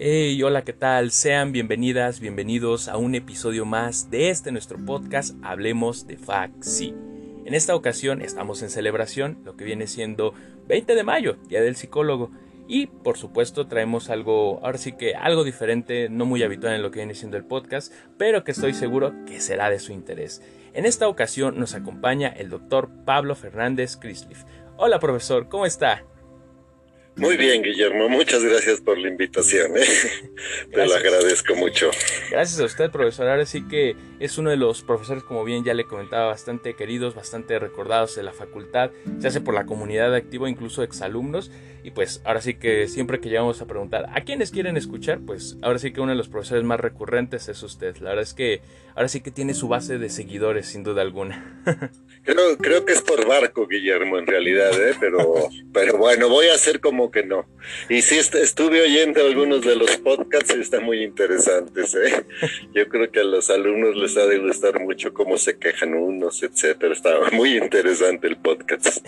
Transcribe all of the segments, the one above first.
Hey, hola, ¿qué tal? Sean bienvenidas, bienvenidos a un episodio más de este nuestro podcast Hablemos de FACSI. En esta ocasión estamos en celebración, lo que viene siendo 20 de mayo, Día del Psicólogo. Y por supuesto traemos algo, ahora sí que algo diferente, no muy habitual en lo que viene siendo el podcast, pero que estoy seguro que será de su interés. En esta ocasión nos acompaña el doctor Pablo Fernández Crisliff. Hola profesor, ¿cómo está? Muy bien, Guillermo. Muchas gracias por la invitación. ¿eh? Te lo agradezco mucho. Gracias a usted, profesor. Ahora sí que es uno de los profesores, como bien ya le comentaba, bastante queridos, bastante recordados de la facultad. Se hace por la comunidad activa, incluso exalumnos. Y pues ahora sí que siempre que llegamos a preguntar a quiénes quieren escuchar, pues ahora sí que uno de los profesores más recurrentes es usted. La verdad es que ahora sí que tiene su base de seguidores, sin duda alguna. creo, creo que es por barco, Guillermo, en realidad, ¿eh? pero, pero bueno, voy a hacer como que no. Y sí, estuve oyendo algunos de los podcasts y están muy interesantes. ¿eh? Yo creo que a los alumnos les ha de gustar mucho cómo se quejan unos, etcétera. Estaba muy interesante el podcast.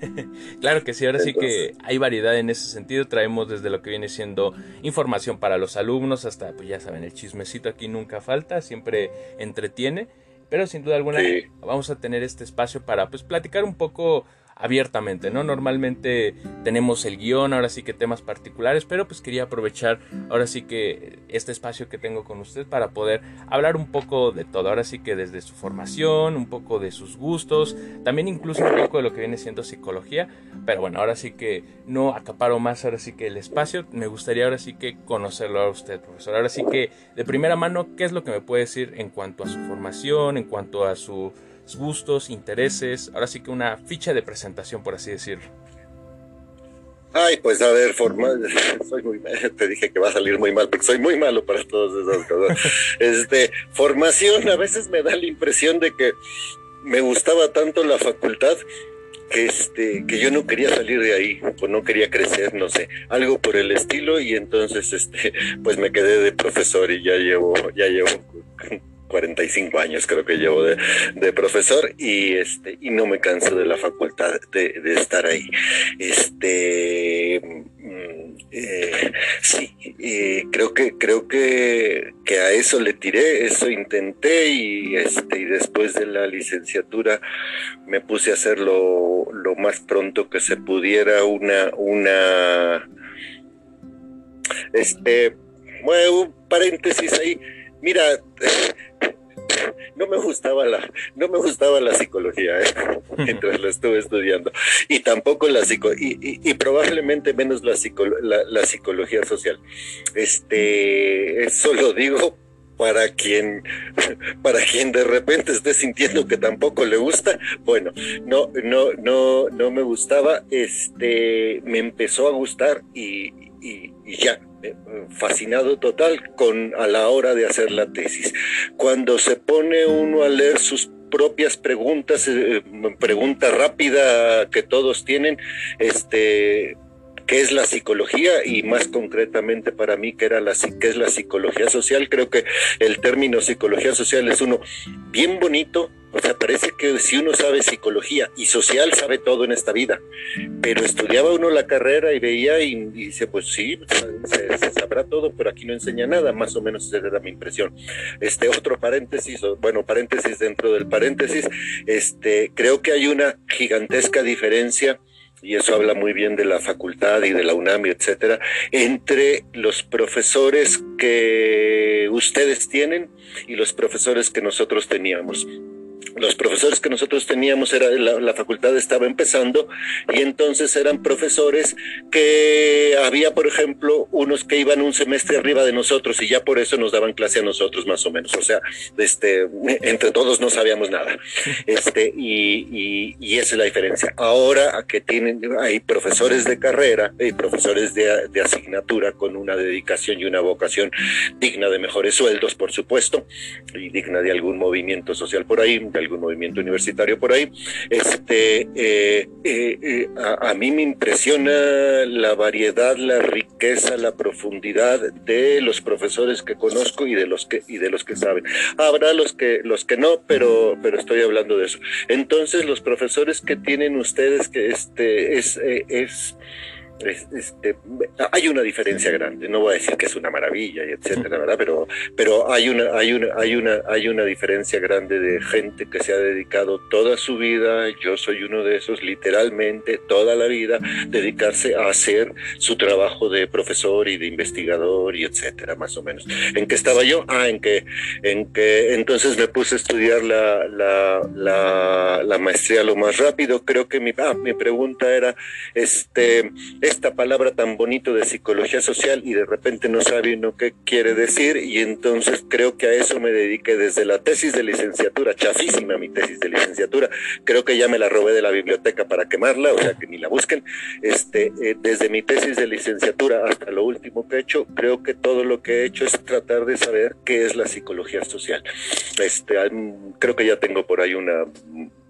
claro que sí, ahora sí que hay variedad en ese sentido. Traemos desde lo que viene siendo información para los alumnos hasta, pues ya saben, el chismecito aquí nunca falta, siempre entretiene. Pero sin duda alguna vamos a tener este espacio para pues platicar un poco abiertamente, ¿no? Normalmente tenemos el guion, ahora sí que temas particulares, pero pues quería aprovechar ahora sí que este espacio que tengo con usted para poder hablar un poco de todo, ahora sí que desde su formación, un poco de sus gustos, también incluso un poco de lo que viene siendo psicología, pero bueno, ahora sí que no acaparo más ahora sí que el espacio, me gustaría ahora sí que conocerlo a usted, profesor, ahora sí que de primera mano, ¿qué es lo que me puede decir en cuanto a su formación, en cuanto a su gustos, intereses, ahora sí que una ficha de presentación, por así decirlo. Ay, pues a ver, formal, soy muy, te dije que va a salir muy mal, porque soy muy malo para todas esas cosas. Este, formación, a veces me da la impresión de que me gustaba tanto la facultad que este, que yo no quería salir de ahí, o no quería crecer, no sé, algo por el estilo, y entonces este, pues me quedé de profesor y ya llevo, ya llevo 45 años creo que llevo de, profesor y este y no me canso de la facultad de, estar ahí. Este mm, eh, sí creo que creo que, que, a eso le tiré eso intenté y este y después de la licenciatura me puse a hacerlo lo más pronto que se pudiera una una este bueno, un paréntesis ahí. Mira no me gustaba la, no me gustaba la psicología ¿eh? mientras la estuve estudiando y tampoco la psico y, probablemente menos la, la, psicología social. Este, eso lo digo para quien para quien de repente esté sintiendo que tampoco le gusta bueno no no no no me gustaba este me empezó a gustar y, y ya fascinado total con a la hora de hacer la tesis. Cuando se pone uno a leer sus propias preguntas, eh, pregunta rápida que todos tienen, este qué es la psicología y más concretamente para mí qué era la qué es la psicología social. Creo que el término psicología social es uno bien bonito, o sea, parece que si uno sabe psicología y social sabe todo en esta vida, pero estudiaba uno la carrera y veía y, dice, pues sí, se, sabrá todo, pero aquí no enseña nada, más o menos esa era mi impresión. Este otro paréntesis, bueno, paréntesis dentro del paréntesis, este, creo que hay una gigantesca diferencia y eso habla muy bien de la facultad y de la UNAM, etcétera, entre los profesores que ustedes tienen y los profesores que nosotros teníamos los profesores que nosotros teníamos, era la, facultad estaba empezando y entonces eran profesores que había, por ejemplo, unos que iban un semestre arriba de nosotros y ya por eso nos daban clase a nosotros más o menos. O sea, este, entre todos no sabíamos nada. Este, y, y, esa es la diferencia. Ahora que tienen, hay profesores de carrera y profesores de, de asignatura con una dedicación y una vocación digna de mejores sueldos, por supuesto, y digna de algún movimiento social por ahí algún movimiento universitario por ahí. Este, eh, eh, eh, a, mí me impresiona la variedad, la riqueza, la profundidad de los profesores que conozco y de los que y de los que saben. Habrá los que los que no, pero pero estoy hablando de eso. Entonces los profesores que tienen ustedes que este es es este, hay una diferencia grande. No voy a decir que es una maravilla y etcétera, ¿verdad? Pero, pero hay una, hay una, hay una, hay una diferencia grande de gente que se ha dedicado toda su vida. Yo soy uno de esos, literalmente toda la vida, dedicarse a hacer su trabajo de profesor y de investigador y etcétera, más o menos. ¿En qué estaba yo? Ah, en que, en que entonces me puse a estudiar la, la, la, la maestría lo más rápido. Creo que mi, ah, mi pregunta era, este, esta palabra tan bonito de psicología social y de repente no sabe uno qué quiere decir y entonces creo que a eso me dediqué desde la tesis de licenciatura, chafísima mi tesis de licenciatura, creo que ya me la robé de la biblioteca para quemarla, o sea que ni la busquen, este, eh, desde mi tesis de licenciatura hasta lo último que he hecho, creo que todo lo que he hecho es tratar de saber qué es la psicología social. Este, creo que ya tengo por ahí una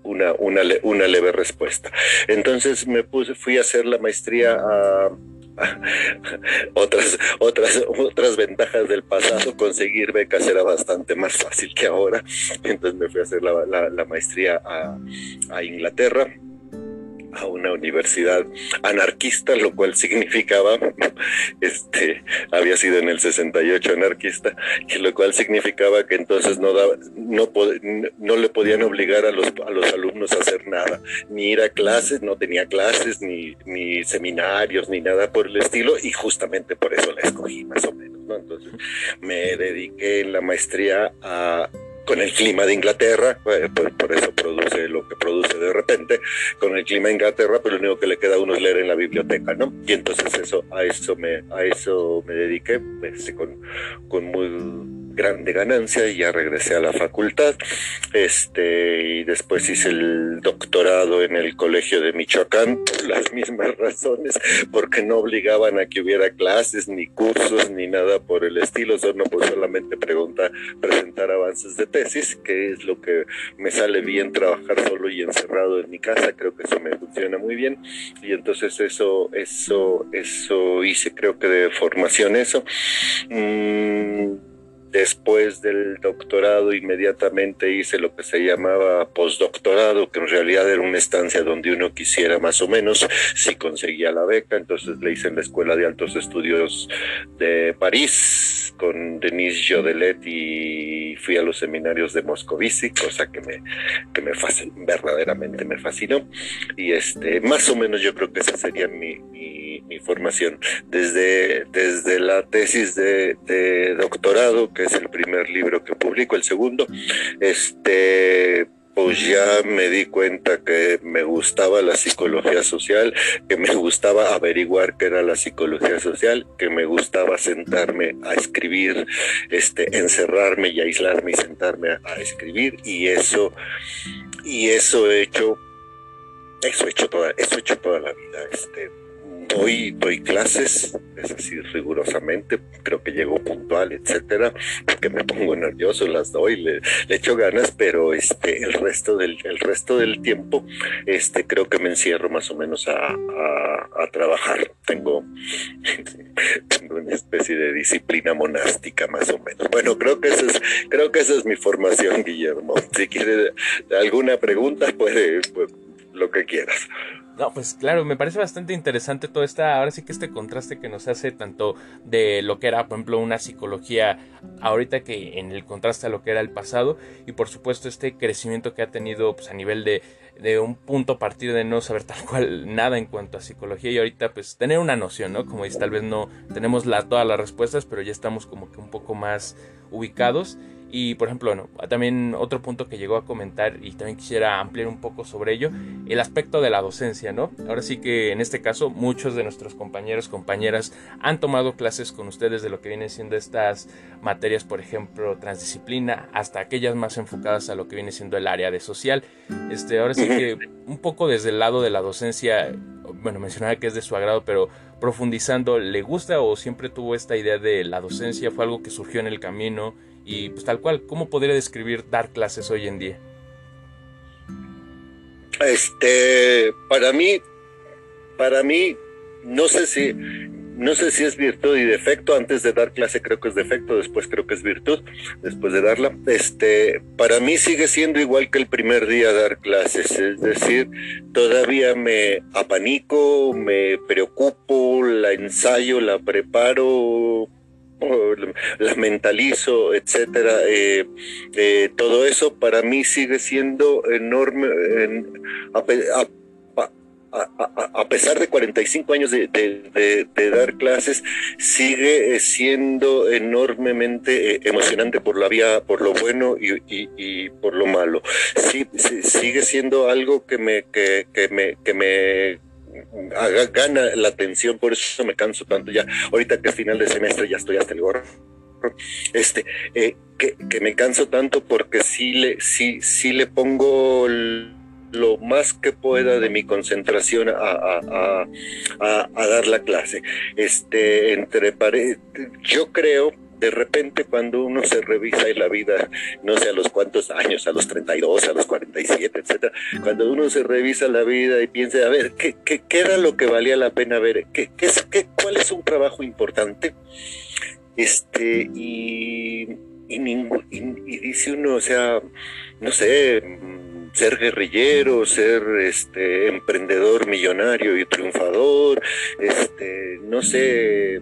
una, una, una leve respuesta. Entonces me puse, fui a hacer la maestría a, otras, otras, otras ventajas del pasado, conseguir becas era bastante más fácil que ahora. Entonces me fui a hacer la, la, maestría a, a Inglaterra a una universidad anarquista, lo cual significaba, este, había sido en el 68 anarquista, y lo cual significaba que entonces no, daba, no, no le podían obligar a los, a los alumnos a hacer nada, ni ir a clases, no tenía clases, ni, ni seminarios, ni nada por el estilo, y justamente por eso la escogí, más o menos, ¿no? Entonces me dediqué en la maestría a con el clima de Inglaterra, pues, por eso produce lo que produce de repente, con el clima de Inglaterra, pues lo único que le queda a uno es leer en la biblioteca, ¿no? Y entonces eso, a eso me, a eso me dediqué, este, con, con muy grande ganancia y ya regresé a la facultad. Este, y después hice el doctorado en el Colegio de Michoacán las mismas razones, porque no obligaban a que hubiera clases, ni cursos, ni nada por el estilo, solo pues solamente preguntar, presentar avances de tesis, que es lo que me sale bien trabajar solo y encerrado en mi casa, creo que eso me funciona muy bien. Y entonces eso, eso, eso hice creo que de formación eso. Mm, Después del doctorado inmediatamente hice lo que se llamaba postdoctorado, que en realidad era una estancia donde uno quisiera más o menos, si conseguía la beca, entonces le hice en la Escuela de Altos Estudios de París con Denise Jodelet y fui a los seminarios de Moscovici, cosa que me, que me verdaderamente me fascinó. Y este, más o menos yo creo que esa sería mi, formación. Desde, desde la tesis de, doctorado, que es el primer libro que publico, el segundo, este pues ya me di cuenta que me gustaba la psicología social, que me gustaba averiguar qué era la psicología social, que me gustaba sentarme a escribir, este, encerrarme y aislarme y sentarme a, escribir, y eso, y eso he hecho, eso he hecho toda, eso he hecho toda la vida, este, Hoy doy clases, es así rigurosamente, creo que llego puntual, etcétera, porque me pongo nervioso, las doy, le, echo ganas, pero este, el resto del, el resto del tiempo, este, creo que me encierro más o menos a, a, trabajar. Tengo, tengo una especie de disciplina monástica más o menos. Bueno, creo que esa es, creo que esa es mi formación, Guillermo. Si quiere alguna pregunta, puede, pues, lo que quieras. No, pues claro, me parece bastante interesante todo esta, ahora sí que este contraste que nos hace tanto de lo que era, por ejemplo, una psicología ahorita que en el contraste a lo que era el pasado y por supuesto este crecimiento que ha tenido pues a nivel de, de un punto a partir de no saber tal cual nada en cuanto a psicología y ahorita pues tener una noción, ¿no? Como dice, tal vez no tenemos la, todas las respuestas, pero ya estamos como que un poco más ubicados y por ejemplo, bueno, también otro punto que llegó a comentar y también quisiera ampliar un poco sobre ello, el aspecto de la docencia, ¿no? Ahora sí que en este caso muchos de nuestros compañeros, compañeras han tomado clases con ustedes de lo que vienen siendo estas materias, por ejemplo, transdisciplina, hasta aquellas más enfocadas a lo que viene siendo el área de social. Este, ahora sí que un poco desde el lado de la docencia, bueno, mencionaba que es de su agrado, pero profundizando, ¿le gusta o siempre tuvo esta idea de la docencia? ¿Fue algo que surgió en el camino? Y pues tal cual, ¿cómo podría describir dar clases hoy en día? Este, para mí, para mí, no sé si, no sé si es virtud y defecto, antes de dar clase creo que es defecto, después creo que es virtud, después de darla, este, para mí sigue siendo igual que el primer día dar clases, es decir, todavía me apanico, me preocupo, la ensayo, la preparo, la mentalizo, etcétera, eh, eh, todo eso para mí sigue siendo enorme, a, pesar de 45 años de, dar clases, sigue siendo enormemente eh, emocionante por la vía, por lo bueno y, por lo malo. Sí, sigue siendo algo que me, que, me, que me gana la atención, por eso me canso tanto ya. Ahorita que es final de semestre ya estoy hasta el gorro. Este, eh, que, que, me canso tanto porque sí le, sí, sí le pongo lo más que pueda de mi concentración a, a, a, a dar la clase. Este, entre yo creo de repente cuando uno se revisa en la vida, no sé a los cuántos años, a los 32, a los 47, etcétera, cuando uno se revisa la vida y piensa, a ver, ¿qué, qué, qué era lo que valía la pena ver? ¿Qué, qué, ¿Cuál es un trabajo importante? Este, y, y, y, dice uno, o sea, no sé, ser guerrillero, ser este emprendedor millonario y triunfador, este, no sé,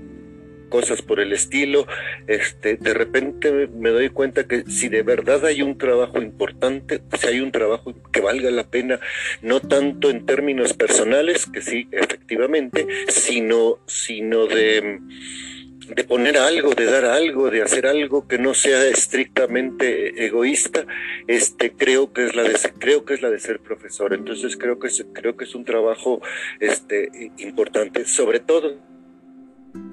cosas por el estilo, este, de repente me doy cuenta que si de verdad hay un trabajo importante, si hay un trabajo que valga la pena, no tanto en términos personales, que sí, efectivamente, sino, sino de de poner algo, de dar algo, de hacer algo que no sea estrictamente egoísta, este creo que es la de creo que es la de ser profesor. Entonces creo que es, creo que es un trabajo este importante, sobre todo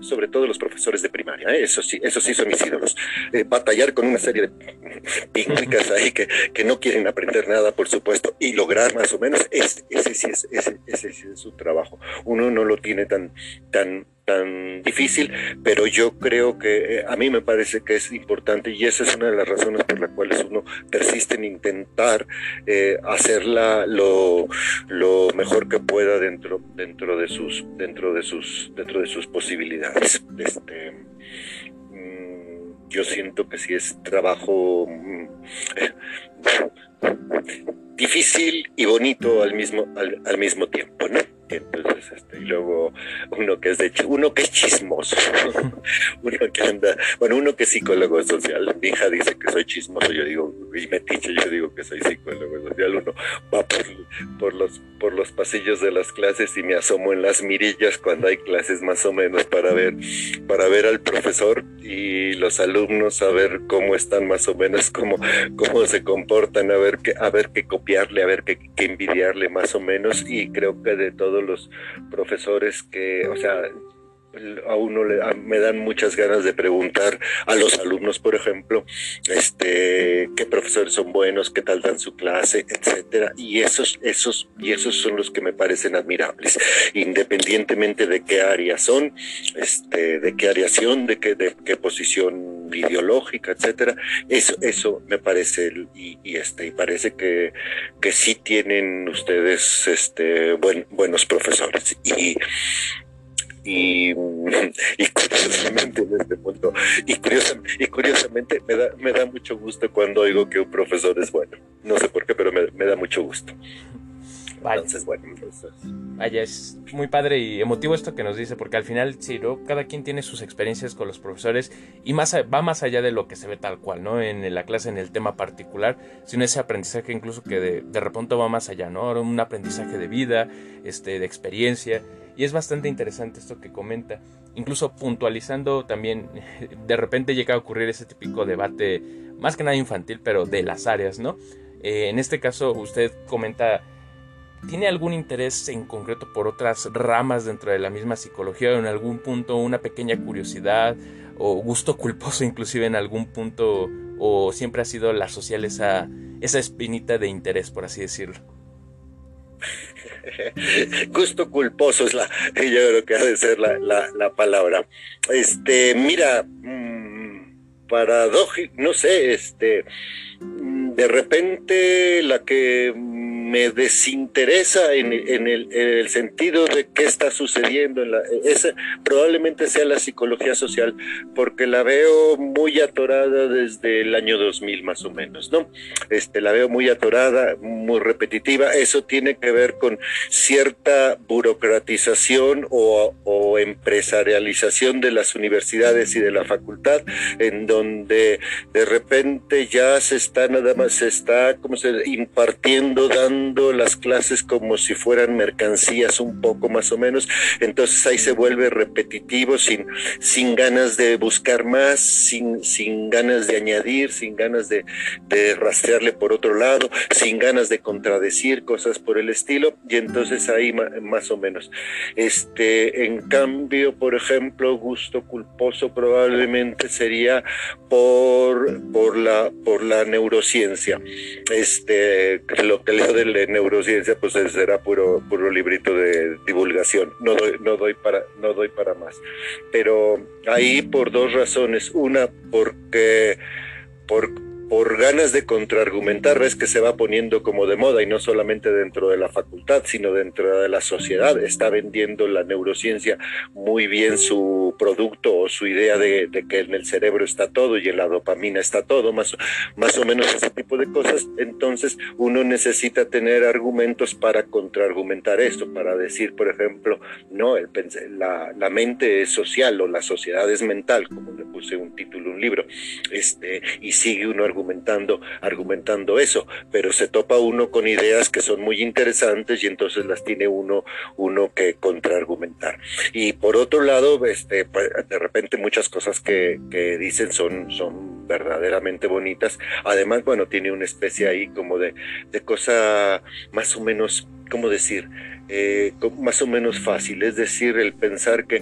sobre todo los profesores de primaria, ¿eh? eso sí, eso sí son mis ídolos. Eh, batallar con una serie de pínclicas ahí que, que, no quieren aprender nada, por supuesto, y lograr más o menos, ese, sí es, ese, ese sí es su trabajo. Uno no lo tiene tan, tan, tan difícil, pero yo creo que eh, a mí me parece que es importante y esa es una de las razones por las cuales uno persiste en intentar eh, hacerla lo, lo, mejor que pueda dentro, dentro de sus, dentro de sus, dentro de sus posibilidades. Este, mm, yo siento que si es trabajo mm, difícil y bonito al mismo, al, al mismo tiempo, ¿no? Entonces, este, y luego uno que es de uno que es chismoso, uno que anda, bueno, uno que es psicólogo social, mi hija dice que soy chismoso, yo digo, y metiche, yo digo que soy psicólogo social, uno va por, por los por los pasillos de las clases y me asomo en las mirillas cuando hay clases más o menos para ver, para ver al profesor y los alumnos a ver cómo están más o menos, cómo, cómo se comportan, a ver qué, a ver qué copiarle, a ver qué, qué envidiarle más o menos, y creo que de todo los profesores que, o sea, a uno le, me dan muchas ganas de preguntar a los alumnos, por ejemplo, este, qué profesores son buenos, qué tal dan su clase, etcétera. Y esos, esos, y esos son los que me parecen admirables, independientemente de qué área son, este, de qué área son, de qué, de qué posición ideológica, etcétera. Eso, eso me parece, y, y este, y parece que, que sí tienen ustedes, este, buen, buenos profesores. Y, y, y curiosamente en este punto, y, y curiosamente me da, me da mucho gusto cuando oigo que un profesor es bueno. No sé por qué, pero me, me da mucho gusto. Entonces, bueno, Vaya, es muy padre y emotivo esto que nos dice, porque al final, sí, ¿no? cada quien tiene sus experiencias con los profesores y más va más allá de lo que se ve tal cual, ¿no? En la clase, en el tema particular, sino ese aprendizaje incluso que de, de repente va más allá, ¿no? Un aprendizaje de vida, este, de experiencia. Y es bastante interesante esto que comenta. Incluso puntualizando también, de repente llega a ocurrir ese típico debate, más que nada infantil, pero de las áreas, ¿no? Eh, en este caso, usted comenta, ¿tiene algún interés en concreto por otras ramas dentro de la misma psicología o en algún punto una pequeña curiosidad o gusto culposo inclusive en algún punto o siempre ha sido la social esa, esa espinita de interés, por así decirlo? Gusto culposo es la, yo creo que ha de ser la, la, palabra. Este, mira, mm, paradójico, no sé, este, mm, de repente la que me desinteresa en, el, sentido de qué está sucediendo. En la, esa probablemente sea la psicología social, porque la veo muy atorada desde el año 2000 más o menos, ¿no? Este, la veo muy atorada, muy repetitiva. Eso tiene que ver con cierta burocratización o, o empresarialización de las universidades y de la facultad, en donde de repente ya se está nada más, se está como se impartiendo, dando las clases como si fueran mercancías un poco más o menos, entonces ahí se vuelve repetitivo, sin, sin ganas de buscar más, sin, sin ganas de añadir, sin ganas de, rastrearle por otro lado, sin ganas de contradecir cosas por el estilo, y entonces ahí más o menos. Este, en cambio, por ejemplo, gusto culposo probablemente sería por, por, la, por la neurociencia. Este, lo que leo la neurociencia, pues será puro, puro librito de divulgación. No doy, no doy para, no doy para más. Pero ahí por dos razones. Una, porque por, por ganas de contraargumentar, ves que se va poniendo como de moda y no solamente dentro de la facultad, sino dentro de la sociedad. Está vendiendo la neurociencia muy bien su producto o su idea de, que en el cerebro está todo y en la dopamina está todo, más, más o menos ese tipo de cosas. Entonces uno necesita tener argumentos para contraargumentar esto, para decir, por ejemplo, no, el, la, la mente es social o la sociedad es mental, como le puse un título, un libro, este, y sigue uno argumentando, argumentando eso, pero se topa uno con ideas que son muy interesantes y entonces las tiene uno, uno que contraargumentar. Y por otro lado, este, pues, de repente muchas cosas que, que dicen son, son verdaderamente bonitas. Además, bueno, tiene una especie ahí como de, de cosa más o menos, ¿cómo decir? Eh, más o menos fácil, es decir, el pensar que,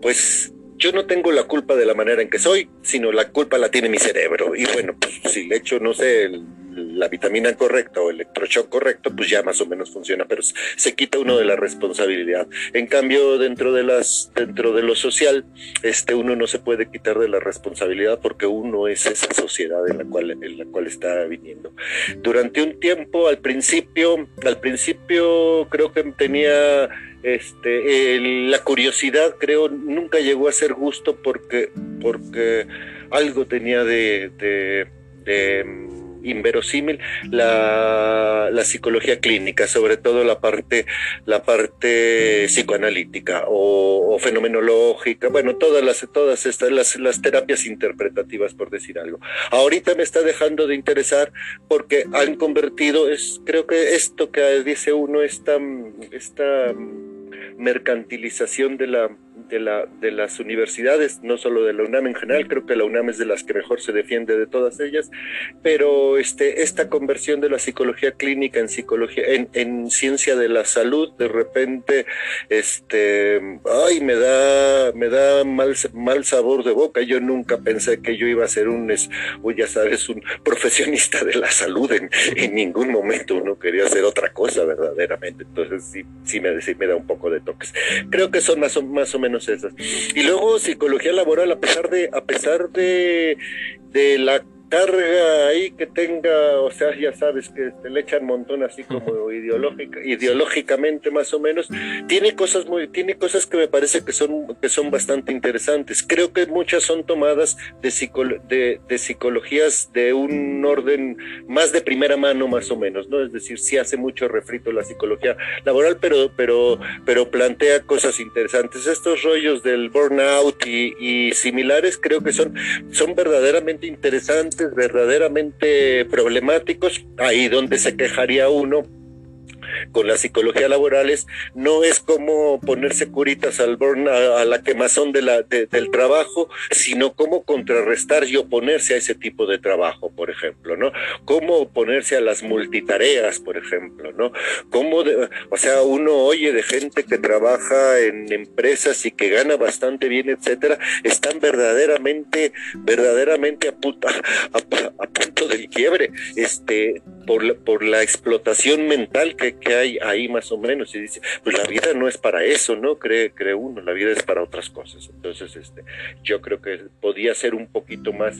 pues, yo no tengo la culpa de la manera en que soy, sino la culpa la tiene mi cerebro. Y bueno, pues si le echo, no sé, la vitamina correcta o el electroshock correcto, pues ya más o menos funciona, pero se quita uno de la responsabilidad. En cambio, dentro de las, dentro de lo social, este uno no se puede quitar de la responsabilidad porque uno es esa sociedad en la cual, en la cual está viniendo. Durante un tiempo, al principio, al principio creo que tenía este, la curiosidad creo nunca llegó a ser gusto porque, porque algo tenía de, mm, inverosímil la, la, psicología clínica, sobre todo la parte, la parte psicoanalítica o, fenomenológica, bueno, todas las, todas estas, las, las, terapias interpretativas, por decir algo. Ahorita me está dejando de interesar porque han convertido, es, creo que esto que dice uno, esta, esta mercantilización de la, de, la, de las universidades, no solo de la UNAM en general, creo que la UNAM es de las que mejor se defiende de todas ellas, pero este, esta conversión de la psicología clínica en psicología, en, en ciencia de la salud, de repente, este, ay, me da, me da mal, mal sabor de boca. Yo nunca pensé que yo iba a ser un, o ya sabes, un profesionista de la salud. En, ningún momento uno quería hacer otra cosa verdaderamente. Entonces sí, sí me, sí me da un poco de toques. Creo que son más más o menos esas. Y luego psicología laboral, a pesar de, a pesar de, de la carga ahí que tenga, o sea, ya sabes que te le echan montón así como ideológica, ideológicamente más o menos, tiene cosas muy, tiene cosas que me parece que son, que son bastante interesantes. Creo que muchas son tomadas de, de, psicologías de un orden más de primera mano más o menos, ¿no? Es decir, sí hace mucho refrito la psicología laboral, pero, pero, pero plantea cosas interesantes. Estos rollos del burnout y, y similares creo que son, son verdaderamente interesantes verdaderamente problemáticos, ahí donde se quejaría uno con la psicología laborales no es como ponerse curitas al burn, a, la quemazón de la, del trabajo, sino cómo contrarrestar y oponerse a ese tipo de trabajo, por ejemplo, ¿no? Cómo oponerse a las multitareas, por ejemplo, ¿no? Cómo, o sea, uno oye de gente que trabaja en empresas y que gana bastante bien, etcétera, están verdaderamente, verdaderamente a, puta, a, punto del quiebre. Este, por, la, por la explotación mental que, que, hay ahí más o menos y dice, pues la vida no es para eso, ¿no? Cree, cree uno, la vida es para otras cosas. Entonces, este, yo creo que podía ser un poquito más,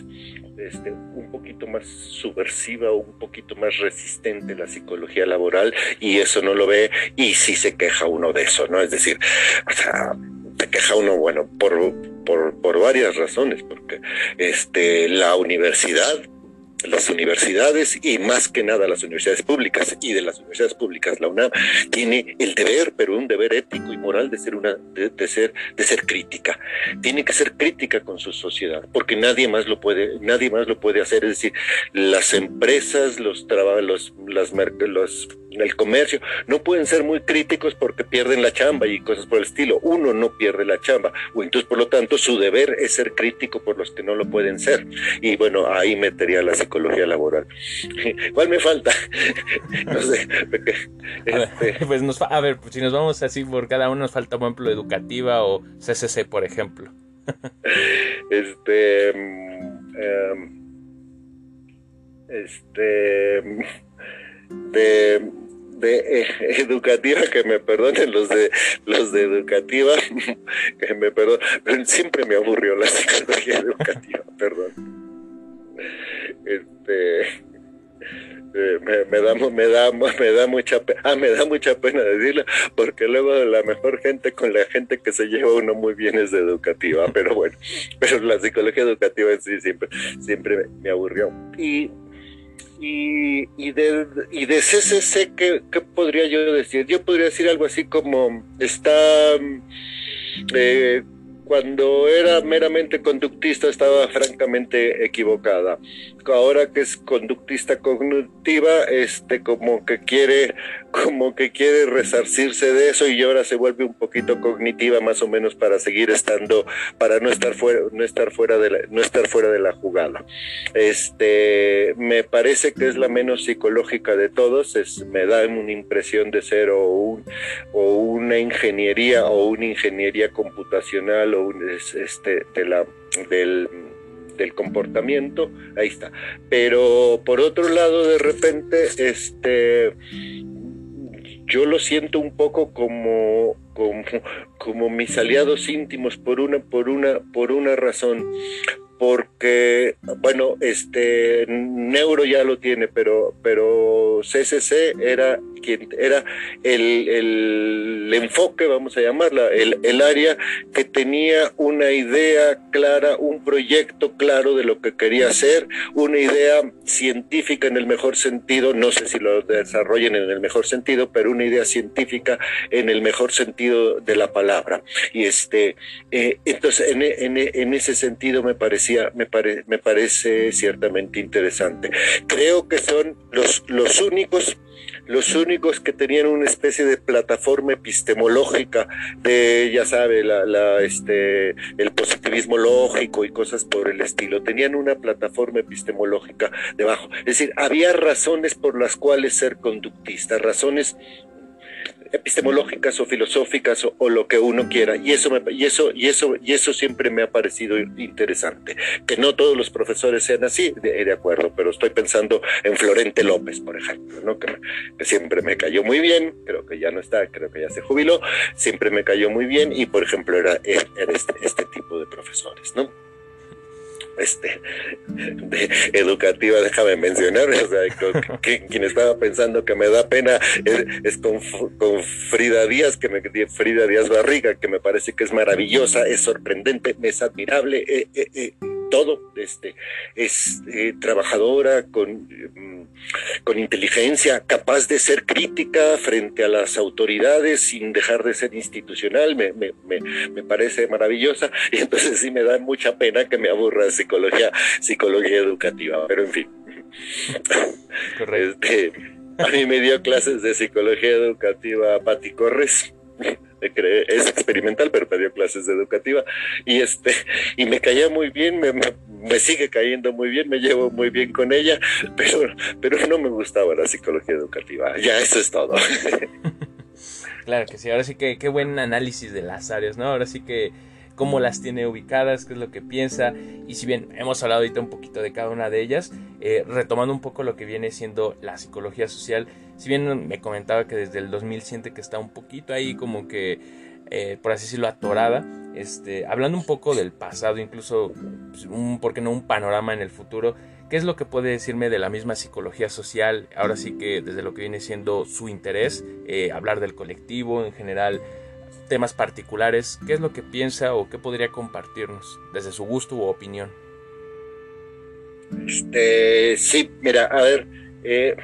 este, un poquito más subversiva o un poquito más resistente la psicología laboral y eso no lo ve y sí se queja uno de eso, ¿no? Es decir, o sea, se queja uno, bueno, por, por, por varias razones, porque este, la universidad las universidades y más que nada las universidades públicas. Y de las universidades públicas la UNAM tiene el deber pero un deber ético y moral de ser una de, ser de ser crítica. Tiene que ser crítica con su sociedad porque nadie más lo puede nadie más lo puede hacer. Es decir las empresas los trabajos las los el comercio no pueden ser muy críticos porque pierden la chamba y cosas por el estilo. Uno no pierde la chamba entonces por lo tanto su deber es ser crítico por los que no lo pueden ser. Y bueno ahí metería la psicología laboral. ¿Cuál me falta? no sé. Este, pues nos a ver, si nos vamos así por cada uno, nos falta, por ejemplo, educativa o CCC, por ejemplo. este. Em, este. de de eh, educativa, que me perdonen los de los de educativa, que me perdonen, siempre me aburrió la psicología educativa, perdón este eh, me, da me da me da mucha ah, me da mucha pena decirlo porque luego la mejor gente con la gente que se lleva uno muy bien es de educativa pero bueno pero la psicología educativa sí siempre siempre me, aburrió y y, y, de, y de CCC, ¿qué, ¿qué, podría yo decir? Yo podría decir algo así como está eh, cuando era meramente conductista estaba francamente equivocada. Ahora que es conductista cognitiva, este como que quiere, como que quiere resarcirse de eso y ahora se vuelve un poquito cognitiva más o menos para seguir estando, para no estar fuera, no estar fuera de la, no estar fuera de la jugada. Este, me parece que es la menos psicológica de todos, es, me da una impresión de ser o, un, o una ingeniería o una ingeniería computacional este, de la, del, del comportamiento, ahí está. Pero por otro lado, de repente, este, yo lo siento un poco como, como, como mis aliados íntimos por una, por una, por una razón porque, bueno, este Neuro ya lo tiene, pero, pero CCC era quien era el, el enfoque, vamos a llamarla, el, el, área que tenía una idea clara, un proyecto claro de lo que quería hacer, una idea científica en el mejor sentido, no sé si lo desarrollen en el mejor sentido, pero una idea científica en el mejor sentido de la palabra. Y este, eh, entonces, en, en, en ese sentido me me, me parece ciertamente interesante. Creo que son los, los únicos los únicos que tenían una especie de plataforma epistemológica de, ya sabe, la, este, el positivismo lógico y cosas por el estilo. Tenían una plataforma epistemológica debajo. Es decir, había razones por las cuales ser conductista, razones epistemológicas o filosóficas o, lo que uno quiera. Y eso y eso y eso y eso siempre me ha parecido interesante. Que no todos los profesores sean así de, acuerdo pero estoy pensando en Florente López por ejemplo no que, siempre me cayó muy bien creo que ya no está creo que ya se jubiló siempre me cayó muy bien y por ejemplo era, era este, este tipo de profesores no este, de educativa, déjame mencionar, o sea, quien estaba pensando que me da pena es, con, Frida Díaz, que me Frida Díaz Barriga, que me parece que es maravillosa, es sorprendente, es admirable, eh, eh, eh, todo, este, es trabajadora con, mm, con inteligencia, capaz de ser crítica frente a las autoridades sin dejar de ser institucional, me, me, me, me parece maravillosa, y entonces sí me da mucha pena que me aburra psicología, psicología educativa, pero en fin. Este, a mí me dio clases de psicología educativa Pati Corres es experimental, pero me clases de educativa y este y me caía muy bien, me, me, sigue cayendo muy bien, me llevo muy bien con ella, pero pero no me gustaba la psicología educativa. Ya eso es todo. Claro que sí, ahora sí que qué buen análisis de las áreas, ¿no? Ahora sí que cómo las tiene ubicadas, qué es lo que piensa. Y si bien hemos hablado ahorita un poquito de cada una de ellas, eh, retomando un poco lo que viene siendo la psicología social, si bien me comentaba que desde el 2000 siente que está un poquito ahí como que, eh, por así decirlo, atorada, este, hablando un poco del pasado, incluso, pues, un, ¿por qué no? Un panorama en el futuro. ¿Qué es lo que puede decirme de la misma psicología social? Ahora sí que desde lo que viene siendo su interés, eh, hablar del colectivo en general, temas particulares, ¿qué es lo que piensa o qué podría compartirnos desde su gusto u opinión? Este, sí, mira, a ver, eh,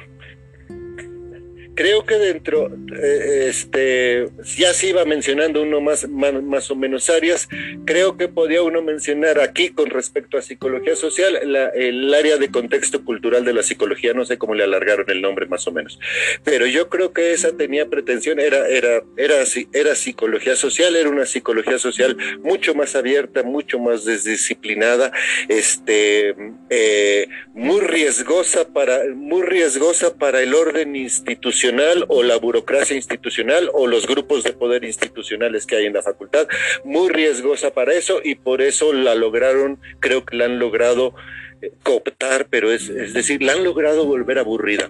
creo que dentro, eh, este, ya se iba mencionando uno más, más, o menos áreas, creo que podía uno mencionar aquí con respecto a psicología social, el área de contexto cultural de la psicología, no sé cómo le alargaron el nombre más o menos, pero yo creo que esa tenía pretensión, era, era, era, era psicología social, era una psicología social mucho más abierta, mucho más desdisciplinada, este, eh, muy riesgosa para, muy riesgosa para el orden institucional o la burocracia institucional o los grupos de poder institucionales que hay en la facultad, muy riesgosa para eso y por eso la lograron, creo que la han logrado eh, cooptar, pero es, es decir, la han logrado volver aburrida.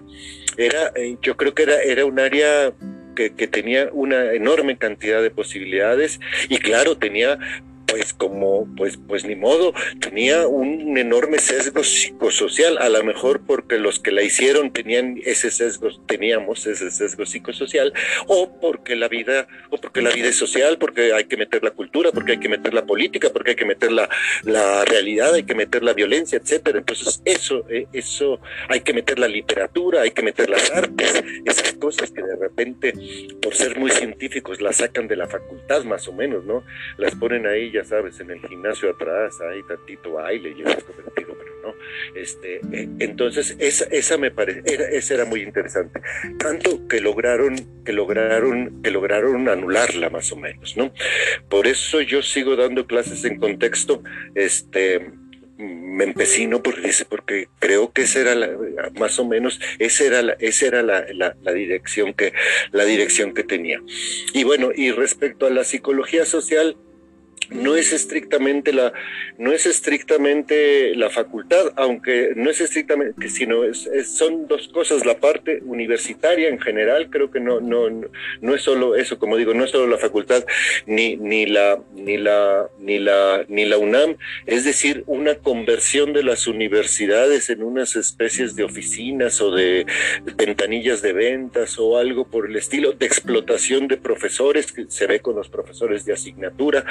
Era, eh, yo creo que era, era un área que, que, tenía una enorme cantidad de posibilidades y claro, tenía pues como, pues, pues ni modo, tenía un enorme sesgo psicosocial, a lo mejor porque los que la hicieron tenían ese sesgo, teníamos ese sesgo psicosocial, o porque la vida, o porque la vida es social, porque hay que meter la cultura, porque hay que meter la política, porque hay que meter la, la realidad, hay que meter la violencia, etcétera. Entonces, eso, eh, eso, hay que meter la literatura, hay que meter las artes, esas cosas que de repente, por ser muy científicos, las sacan de la facultad más o menos, ¿no? Las ponen ahí ya sabes, en el gimnasio atrás hay tantito baile y eso convertido, pero no. Este, eh, entonces, esa, esa me parece, era, esa era muy interesante. Tanto que lograron, que lograron, que lograron anularla más o menos, ¿no? Por eso yo sigo dando clases en contexto, este, me empecino porque dice porque creo que esa era la, más o menos esa era esa era la, la, dirección que la dirección que tenía y bueno y respecto a la psicología social no es estrictamente la no es estrictamente la facultad aunque no es estrictamente sino es, son dos cosas la parte universitaria en general creo que no no no es solo eso como digo no es solo la facultad ni ni la ni la ni la ni la UNAM es decir una conversión de las universidades en unas especies de oficinas o de ventanillas de ventas o algo por el estilo de explotación de profesores que se ve con los profesores de asignatura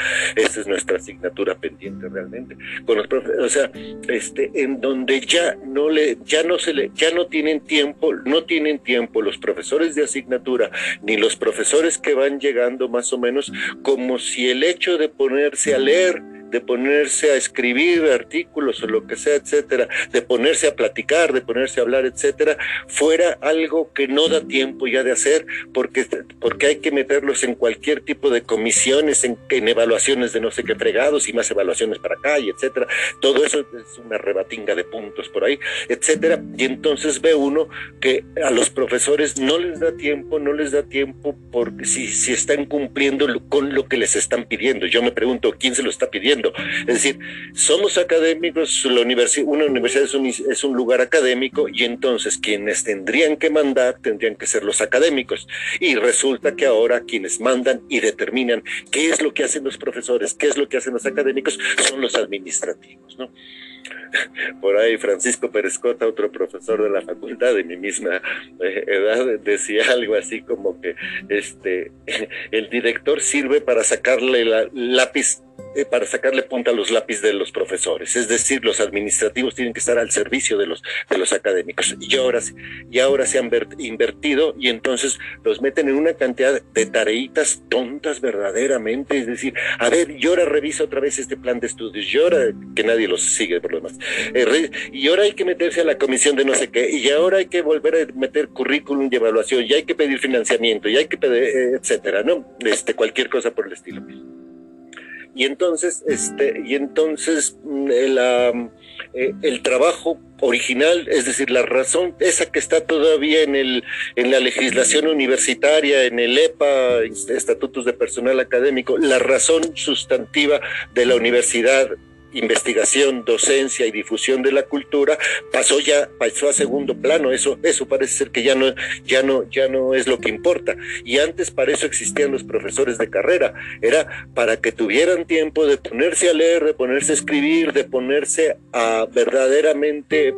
es nuestra asignatura pendiente realmente. Con los o sea, este, en donde ya no le, ya no se le, ya no tienen tiempo, no tienen tiempo los profesores de asignatura ni los profesores que van llegando más o menos, como si el hecho de ponerse a leer de ponerse a escribir artículos o lo que sea, etcétera, de ponerse a platicar, de ponerse a hablar, etcétera, fuera algo que no da tiempo ya de hacer porque, porque hay que meterlos en cualquier tipo de comisiones, en, en evaluaciones de no sé qué fregados y más evaluaciones para acá y etcétera. Todo eso es una rebatinga de puntos por ahí, etcétera. Y entonces ve uno que a los profesores no les da tiempo, no les da tiempo porque si, si están cumpliendo con lo que les están pidiendo. Yo me pregunto, ¿quién se lo está pidiendo? Es decir, somos académicos, la universidad, una universidad es un, es un lugar académico y entonces quienes tendrían que mandar tendrían que ser los académicos. Y resulta que ahora quienes mandan y determinan qué es lo que hacen los profesores, qué es lo que hacen los académicos, son los administrativos, ¿no? por ahí Francisco Perescota, otro profesor de la facultad de mi misma eh, edad, decía algo así como que este el director sirve para sacarle la lápiz eh, para sacarle punta a los lápices de los profesores, es decir, los administrativos tienen que estar al servicio de los, de los académicos. Y ahora, y ahora se han invertido y entonces los meten en una cantidad de tareitas tontas verdaderamente, es decir, a ver, yo ahora reviso otra vez este plan de estudios, yo ahora, que nadie los sigue por lo demás, eh, y ahora hay que meterse a la comisión de no sé qué, y ahora hay que volver a meter currículum y evaluación, y hay que pedir financiamiento, y hay que pedir, eh, etcétera, ¿no? Este, cualquier cosa por el estilo. Y entonces, este, y entonces mm, eh, el trabajo original, es decir, la razón, esa que está todavía en, el, en la legislación universitaria, en el EPA, Estatutos de Personal Académico, la razón sustantiva de la universidad investigación, docencia y difusión de la cultura pasó ya pasó a segundo plano. Eso eso parece ser que ya no ya no ya no es lo que importa. Y antes para eso existían los profesores de carrera. Era para que tuvieran tiempo de ponerse a leer, de ponerse a escribir, de ponerse a verdaderamente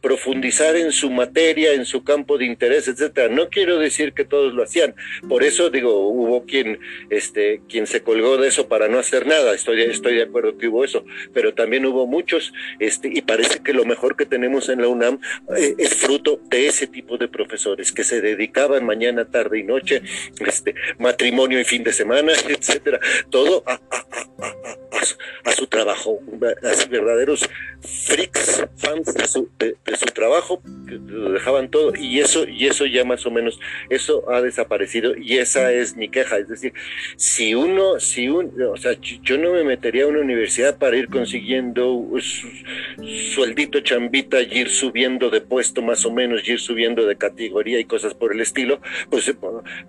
profundizar en su materia, en su campo de interés, etcétera. No quiero decir que todos lo hacían. Por eso digo, hubo quien, este, quien se colgó de eso para no hacer nada. Estoy, estoy de acuerdo que hubo eso, pero también hubo muchos, este, y parece que lo mejor que tenemos en la UNAM eh, es fruto de ese tipo de profesores que se dedicaban mañana, tarde y noche, este, matrimonio y fin de semana, etcétera, todo a, a, su, trabajo, así verdaderos freaks, de su, de, su trabajo, lo dejaban todo, y eso, y eso ya más o menos, eso ha desaparecido, y esa es mi queja, es decir, si uno, si un, o sea, yo no me metería a una universidad para ir consiguiendo su, sueldito chambita y ir subiendo de puesto más o menos, y ir subiendo de categoría y cosas por el estilo, pues eh,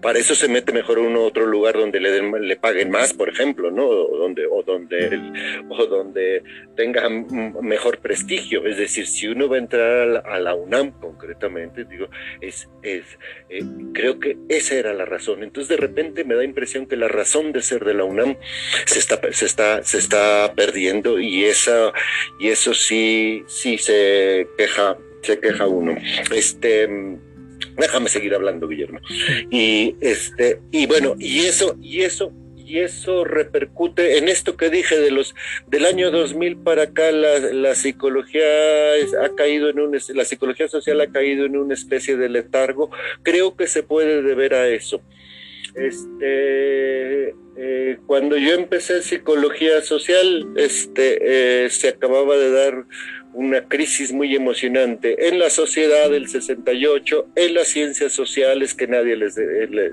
para eso se mete mejor uno a otro lugar donde le, le paguen más, por ejemplo, ¿no? O donde, o donde, o donde tenga mejor prestigio, es decir, si uno va a entrar a la, UNAM concretamente, digo, es, es eh, creo que esa era la razón. Entonces de repente me da impresión que la razón de ser de la UNAM se está, se está, se está perdiendo y esa, y eso sí, sí se queja, se queja uno. Este, déjame seguir hablando, Guillermo. Y este, y bueno, y eso, y eso y eso repercute en esto que dije de los del año 2000 para acá la, psicología ha caído en un la psicología social ha caído en una especie de letargo. Creo que se puede deber a eso. Este eh, cuando yo empecé psicología social este eh, se acababa de dar una crisis muy emocionante en la sociedad del 68, en las ciencias sociales que nadie les,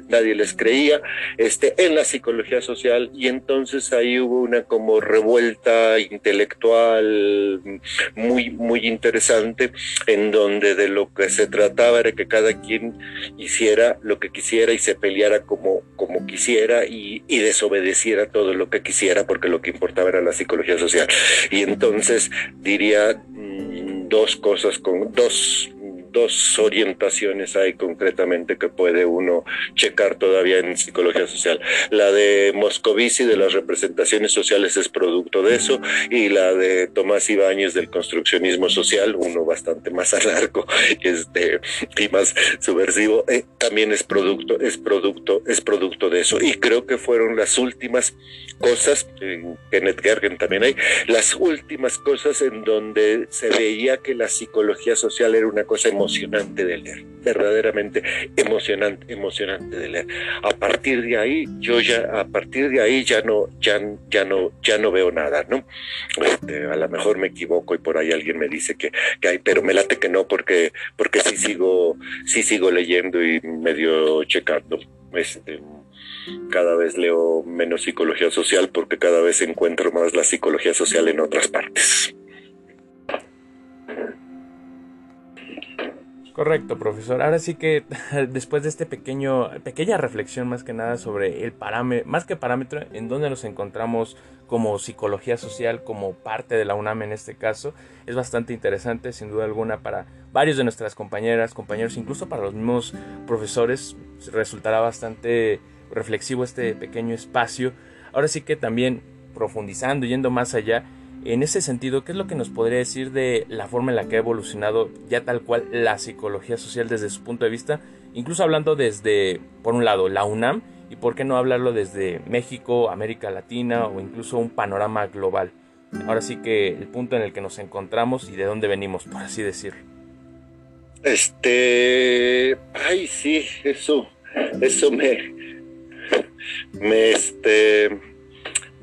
nadie les creía, este, en la psicología social y entonces ahí hubo una como revuelta intelectual muy, muy interesante en donde de lo que se trataba era que cada quien hiciera lo que quisiera y se peleara como, quisiera y, y desobedeciera todo lo que quisiera porque lo que importaba era la psicología social. Y entonces diría dos cosas con dos dos orientaciones hay concretamente que puede uno checar todavía en psicología social. La de Moscovici de las representaciones sociales es producto de eso y la de Tomás Ibáñez del construccionismo social, uno bastante más a largo este, y más subversivo, eh, también es producto, es producto, es producto de eso. Y creo que fueron las últimas cosas, en Kenneth Gergen también hay, las últimas cosas en donde se veía que la psicología social era una cosa emocionante de leer, verdaderamente emocionante, emocionante de leer. A partir de ahí, yo ya, a partir de ahí ya no, ya, ya no, ya no veo nada, ¿no? Este, a lo mejor me equivoco y por ahí alguien me dice que, que hay, pero me late que no, porque, porque sí sigo, sí sigo leyendo y medio checando. Este, cada vez leo menos psicología social porque cada vez encuentro más la psicología social en otras partes. Correcto, profesor. Ahora sí que después de este pequeño, pequeña reflexión más que nada sobre el parámetro, más que parámetro, en donde nos encontramos como psicología social, como parte de la UNAM en este caso, es bastante interesante, sin duda alguna, para varios de nuestras compañeras, compañeros, incluso para los mismos profesores, resultará bastante reflexivo este pequeño espacio. Ahora sí que también profundizando, yendo más allá, en ese sentido, ¿qué es lo que nos podría decir de la forma en la que ha evolucionado ya tal cual la psicología social desde su punto de vista? Incluso hablando desde, por un lado, la UNAM y por qué no hablarlo desde México, América Latina o incluso un panorama global. Ahora sí que el punto en el que nos encontramos y de dónde venimos, por así decirlo. Este, ay, sí, eso, eso me, me, este,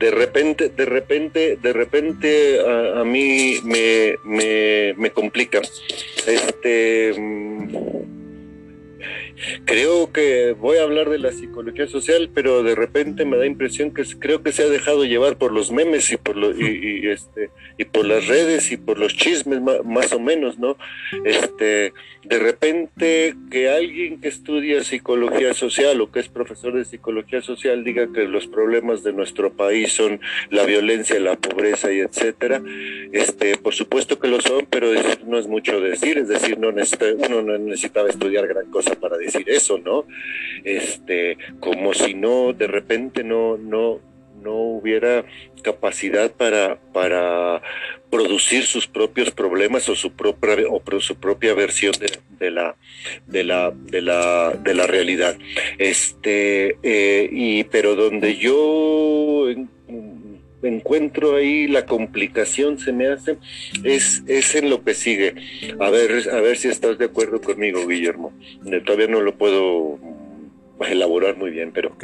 de repente, de repente, de repente a, mí me, me, me, complica. Este, mm, creo que voy a hablar de la psicología social, pero de repente me da impresión que creo que se ha dejado llevar por los memes y por los y, este y por las redes y por los chismes más, o menos, ¿no? Este, de repente que alguien que estudia psicología social o que es profesor de psicología social diga que los problemas de nuestro país son la violencia, la pobreza y etcétera, este, por supuesto que lo son, pero no es mucho decir, es decir, no uno no necesitaba estudiar gran cosa para decir eso, ¿no? Este, como si no, de repente no, no, no hubiera capacidad para, para producir sus propios problemas o su propia, o su propia versión de, la, de, la, de, la, de la realidad. Este, eh, y, pero donde yo encuentro ahí la complicación se me hace es, es en lo que sigue. A ver, a ver si estás de acuerdo conmigo, Guillermo. Eh, todavía no lo puedo elaborar muy bien, pero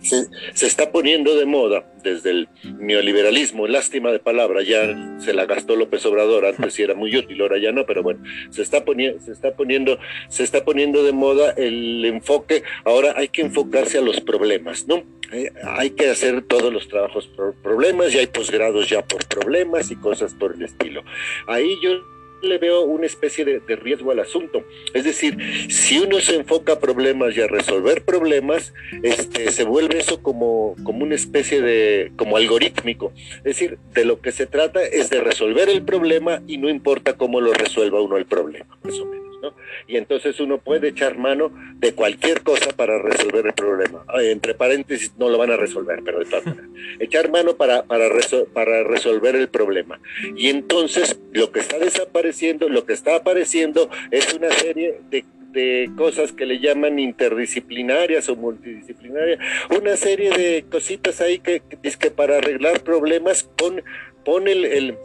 se, se, está poniendo de moda desde el neoliberalismo, lástima de palabra, ya se la gastó López Obrador, antes sí era muy útil, ahora ya no, pero bueno, se está poniendo, se está poniendo, se está poniendo de moda el enfoque, ahora hay que enfocarse a los problemas, ¿no? Eh, hay que hacer todos los trabajos por problemas, y hay posgrados ya por problemas y cosas por el estilo. Ahí yo le veo una especie de, riesgo al asunto. Es decir, si uno se enfoca a problemas y a resolver problemas, este, se vuelve eso como, como una especie de, como algorítmico. Es decir, de lo que se trata es de resolver el problema y no importa cómo lo resuelva uno el problema, más o menos. ¿No? Y entonces uno puede echar mano de cualquier cosa para resolver el problema. Entre paréntesis, no lo van a resolver, pero de todas maneras. Echar mano para, para, para resolver el problema. Y entonces lo que está desapareciendo, lo que está apareciendo es una serie de de cosas que le llaman interdisciplinarias o multidisciplinarias, una serie de cositas ahí que, es que para arreglar problemas pon, pon el,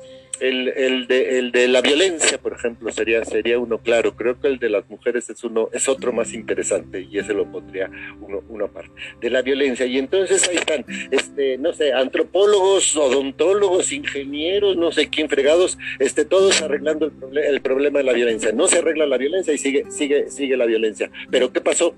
el, de, el de la violencia, por ejemplo, sería, sería uno claro. Creo que el de las mujeres es uno, es otro más interesante y ese lo pondría uno, una parte. De la violencia. Y entonces ahí están, este, no sé, antropólogos, odontólogos, ingenieros, no sé quién fregados, este, todos arreglando el, el problema de la violencia. No se arregla la violencia y sigue, sigue, sigue la violencia. Pero ¿qué pasó?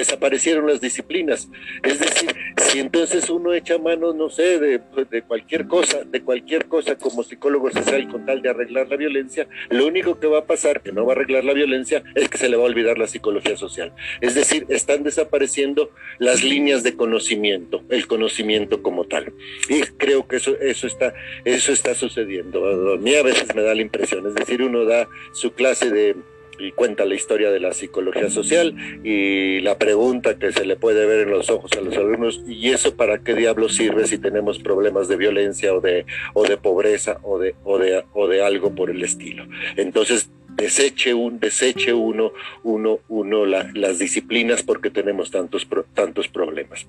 Desaparecieron las disciplinas. Es decir, si entonces uno echa mano, no sé, de, cualquier cosa, de cualquier cosa como psicólogo social con tal de arreglar la violencia, lo único que va a pasar, que no va a arreglar la violencia, es que se le va a olvidar la psicología social. Es decir, están desapareciendo las líneas de conocimiento, el conocimiento como tal. Y creo que eso, eso, está, eso está sucediendo. A mí a veces me da la impresión, es decir, uno da su clase de y cuenta la historia de la psicología social y la pregunta que se le puede ver en los ojos a los alumnos, ¿y eso para qué diablos sirve si tenemos problemas de violencia o de, o de pobreza o de, o, de, o de algo por el estilo? Entonces, deseche, un, deseche uno, uno, uno las disciplinas porque tenemos tantos, tantos problemas.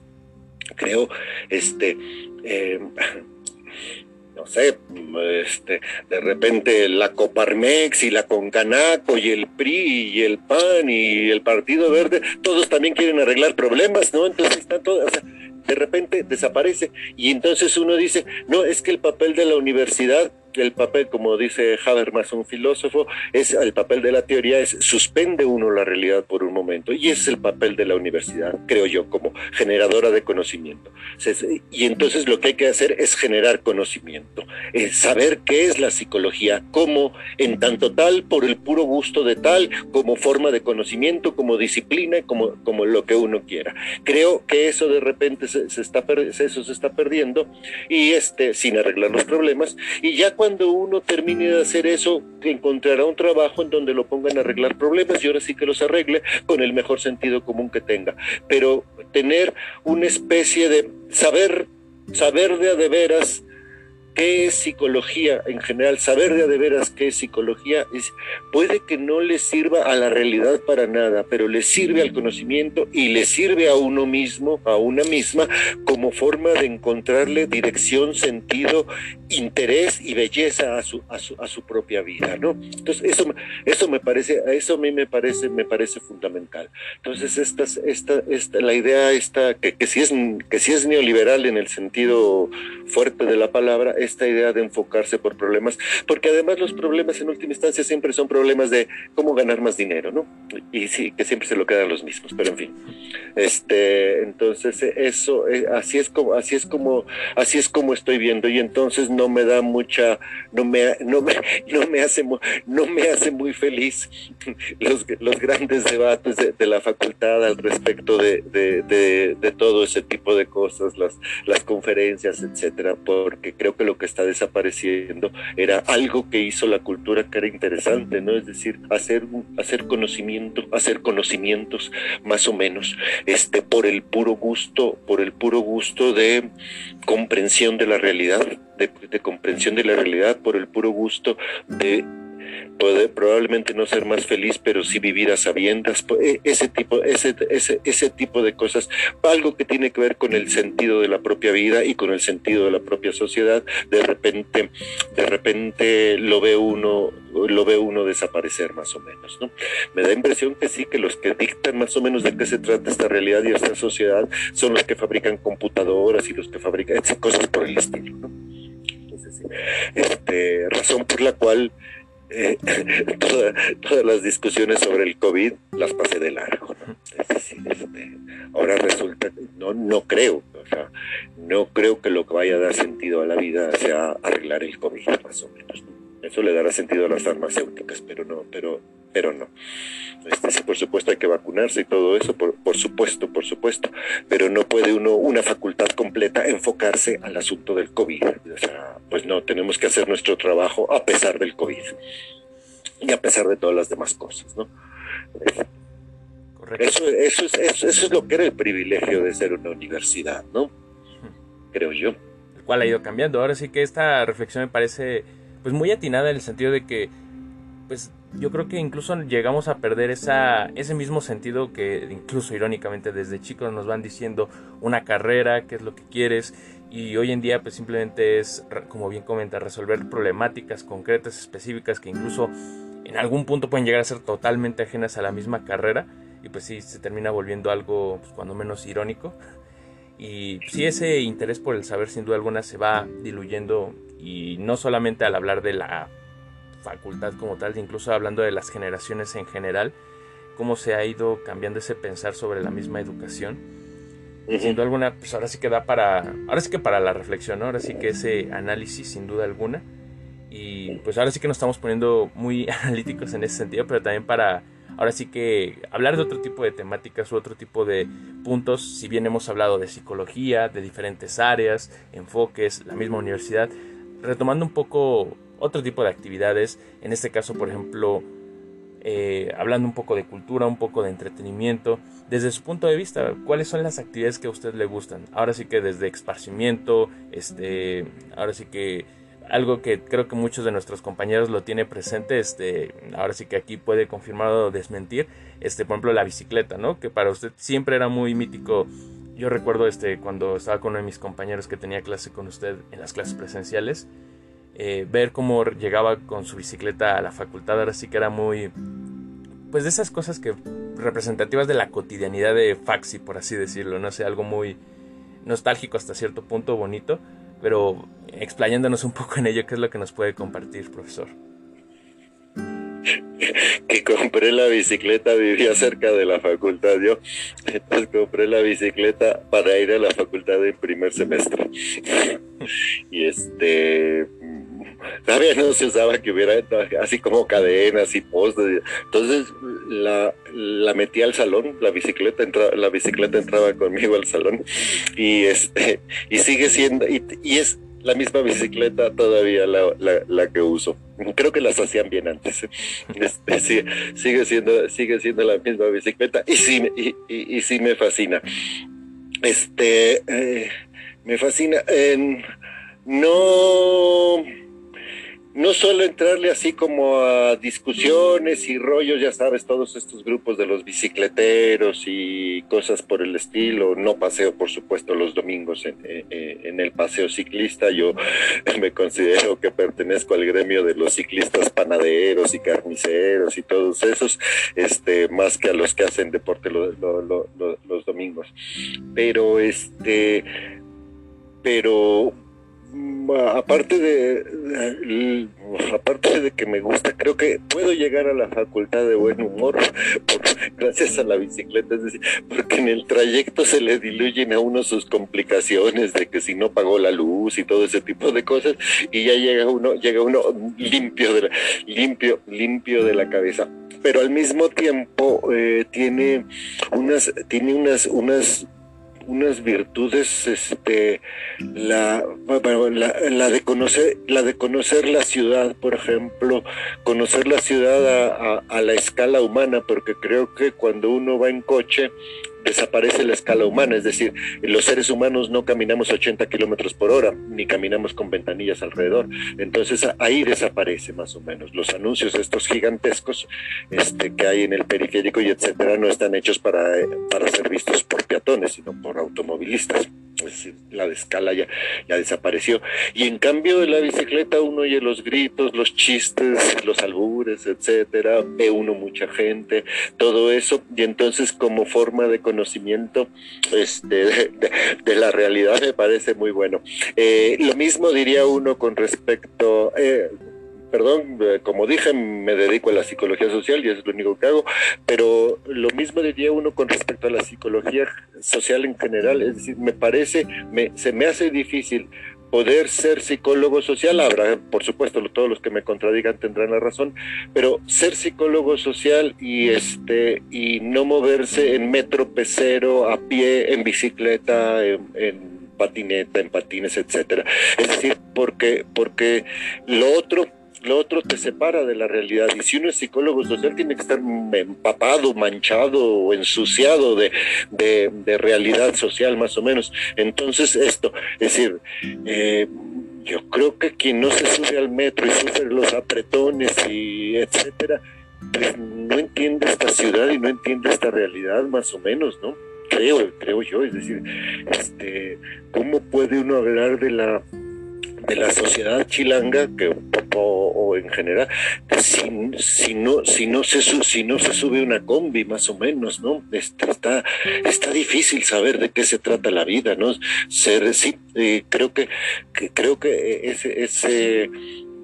Creo, este, eh, no sé, este, de repente la Coparmex y la Concanaco y el PRI y el PAN y el Partido Verde, todos también quieren arreglar problemas, ¿no? Entonces están todos, o sea, de repente desaparece y entonces uno dice, no, es que el papel de la universidad el papel, como dice Habermas, un filósofo, es el papel de la teoría es suspende uno la realidad por un momento y es el papel de la universidad, creo yo, como generadora de conocimiento. Y entonces lo que hay que hacer es generar conocimiento, saber qué es la psicología, cómo en tanto tal, por el puro gusto de tal, como forma de conocimiento, como disciplina, como, como lo que uno quiera. Creo que eso de repente se, está, eso se está perdiendo y este, sin arreglar los problemas y ya cuando uno termine de hacer eso, encontrará un trabajo en donde lo pongan a arreglar problemas y ahora sí que los arregle con el mejor sentido común que tenga. Pero tener una especie de saber, saber de a de veras qué es psicología en general, saber de veras qué es psicología, es, puede que no le sirva a la realidad para nada, pero le sirve al conocimiento y le sirve a uno mismo, a una misma, como forma de encontrarle dirección, sentido, interés y belleza a su, a su, a su propia vida, ¿no? Entonces, eso, eso me parece, eso a mí me parece, me parece fundamental. Entonces, esta, esta, esta, la idea está, que, que, si es, que si es neoliberal en el sentido fuerte de la palabra, esta idea de enfocarse por problemas, porque además los problemas en última instancia siempre son problemas de cómo ganar más dinero, ¿no? Y sí, que siempre se lo quedan los mismos, pero en fin. Este, entonces eso, eh, así es como, así es como, así es como estoy viendo y entonces no me da mucha, no me, no me, no me hace, no me hace muy feliz los, los grandes debates de, la facultad al respecto de, de, de, todo ese tipo de cosas, las, las conferencias, etcétera, porque creo que lo que está desapareciendo era algo que hizo la cultura que era interesante, ¿no? Es decir, hacer, hacer conocimiento, hacer conocimientos más o menos, este, por el puro gusto, por el puro gusto de comprensión de la realidad, de comprensión de la realidad, por el puro gusto de puede probablemente no ser más feliz, pero sí vivir a sabiendas, e, ese tipo, ese, ese, ese tipo de cosas, algo que tiene que ver con el sentido de la propia vida y con el sentido de la propia sociedad, de repente, de repente lo ve uno, lo ve uno desaparecer más o menos, ¿no? Me da impresión que sí, que los que dictan más o menos de qué se trata esta realidad y esta sociedad son los que fabrican computadoras y los que fabrican cosas por el estilo, ¿no? Entonces, este, razón por la cual eh, todas las discusiones sobre el COVID las pasé de largo. Este, ahora resulta, no, no creo, o sea, no creo que lo que vaya a dar sentido a la vida sea arreglar el COVID, más o menos. Eso le dará sentido a las farmacéuticas, pero no, pero, pero no. Este, sí, por supuesto hay que vacunarse y todo eso, por, por supuesto, por supuesto, pero no puede uno, una facultad completa, enfocarse al asunto del COVID. O sea, pues no, tenemos que hacer nuestro trabajo a pesar del COVID y a pesar de todas las demás cosas, ¿no? Correcto. Eso, eso, es, eso, eso es lo que era el privilegio de ser una universidad, ¿no? Creo yo. El cual ha ido cambiando. Ahora sí que esta reflexión me parece pues muy atinada en el sentido de que pues yo creo que incluso llegamos a perder esa, ese mismo sentido que incluso irónicamente desde chicos nos van diciendo una carrera, qué es lo que quieres y hoy en día pues simplemente es, como bien comenta, resolver problemáticas concretas, específicas que incluso en algún punto pueden llegar a ser totalmente ajenas a la misma carrera y pues sí, se termina volviendo algo pues, cuando menos irónico y sí ese interés por el saber sin duda alguna se va diluyendo y no solamente al hablar de la facultad como tal, incluso hablando de las generaciones en general, cómo se ha ido cambiando ese pensar sobre la misma educación. Siendo alguna, pues ahora sí que da para, ahora sí que para la reflexión, ahora sí que ese análisis sin duda alguna. Y pues ahora sí que nos estamos poniendo muy analíticos en ese sentido, pero también para ahora sí que hablar de otro tipo de temáticas u otro tipo de puntos, si bien hemos hablado de psicología, de diferentes áreas, enfoques, la misma universidad, retomando un poco otro tipo de actividades, en este caso, por ejemplo, eh, hablando un poco de cultura, un poco de entretenimiento, desde su punto de vista, ¿cuáles son las actividades que a usted le gustan? Ahora sí que desde esparcimiento, este, ahora sí que algo que creo que muchos de nuestros compañeros lo tiene presente, este, ahora sí que aquí puede confirmar o desmentir, este, por ejemplo, la bicicleta, ¿no? Que para usted siempre era muy mítico. Yo recuerdo este, cuando estaba con uno de mis compañeros que tenía clase con usted en las clases presenciales, eh, ver cómo llegaba con su bicicleta a la facultad, ahora sí que era muy, pues de esas cosas que representativas de la cotidianidad de Faxi, por así decirlo, no sé, algo muy nostálgico hasta cierto punto, bonito, pero explayándonos un poco en ello, ¿qué es lo que nos puede compartir, profesor? Que compré la bicicleta, vivía cerca de la facultad yo, entonces compré la bicicleta para ir a la facultad en primer semestre. y este, todavía no se usaba que hubiera así como cadenas y postes. Entonces la, la metí al salón, la bicicleta entraba, la bicicleta entraba conmigo al salón y este, y sigue siendo, y, y es la misma bicicleta todavía la, la, que uso. Creo que las hacían bien antes. Este, sigue, siendo, sigue siendo la misma bicicleta y sí, y, y, sí me fascina. Este, eh, me fascina. no no solo entrarle así como a discusiones y rollos, ya sabes, todos estos grupos de los bicicleteros y cosas por el estilo. No paseo, por supuesto, los domingos en, en, el paseo ciclista. Yo me considero que pertenezco al gremio de los ciclistas panaderos y carniceros y todos esos, este, más que a los que hacen deporte los domingos. Pero este, pero aparte de, aparte de que me gusta, creo que puedo llegar a la facultad de buen humor gracias a la bicicleta, es decir, porque en el trayecto se le diluyen a uno sus complicaciones de que si no pagó la luz y todo ese tipo de cosas y ya llega uno, llega uno limpio de la, limpio, limpio de la cabeza. Pero al mismo tiempo eh, tiene unas, tiene unas, unas unas virtudes este la, la, de conocer la de conocer la ciudad por ejemplo conocer la ciudad a, la escala humana porque creo que cuando uno va en coche desaparece la escala humana, es decir, los seres humanos no caminamos 80 kilómetros por hora, ni caminamos con ventanillas alrededor. Entonces ahí desaparece más o menos. Los anuncios estos gigantescos este, que hay en el periférico y etcétera no están hechos para, para ser vistos por peatones, sino por automovilistas. Es decir, la de escala ya, ya desapareció. Y en cambio de la bicicleta uno oye los gritos, los chistes, los albures, etcétera, ve uno mucha gente, todo eso, y entonces como forma de conocimiento este, de, la realidad me parece muy bueno. Eh, lo mismo diría uno con respecto... Eh, perdón, eh, como dije, me dedico a la psicología social y es lo único que hago, pero lo mismo diría uno con respecto a la psicología social en general, es decir, me parece, me, se me hace difícil poder ser psicólogo social, habrá, por supuesto, todos los que me contradigan tendrán la razón, pero ser psicólogo social y este y no moverse en metro pecero, a pie, en bicicleta, en, patineta, en patines, etcétera. Es decir, porque porque lo otro lo otro te separa de la realidad. Y si uno es psicólogo social, tiene que estar empapado, manchado o ensuciado de, de, realidad social, más o menos. Entonces, esto, es decir, eh, yo creo que quien no se sube al metro y sufre los apretones y etcétera, pues no entiende esta ciudad y no entiende esta realidad, más o menos, ¿no? Creo, creo yo, es decir, este, ¿cómo puede uno hablar de la de la sociedad chilanga que o, en general si, si, no si no se si no se sube una combi más o menos no este, está está difícil saber de qué se trata la vida no ser sí eh, creo que, creo que ese ese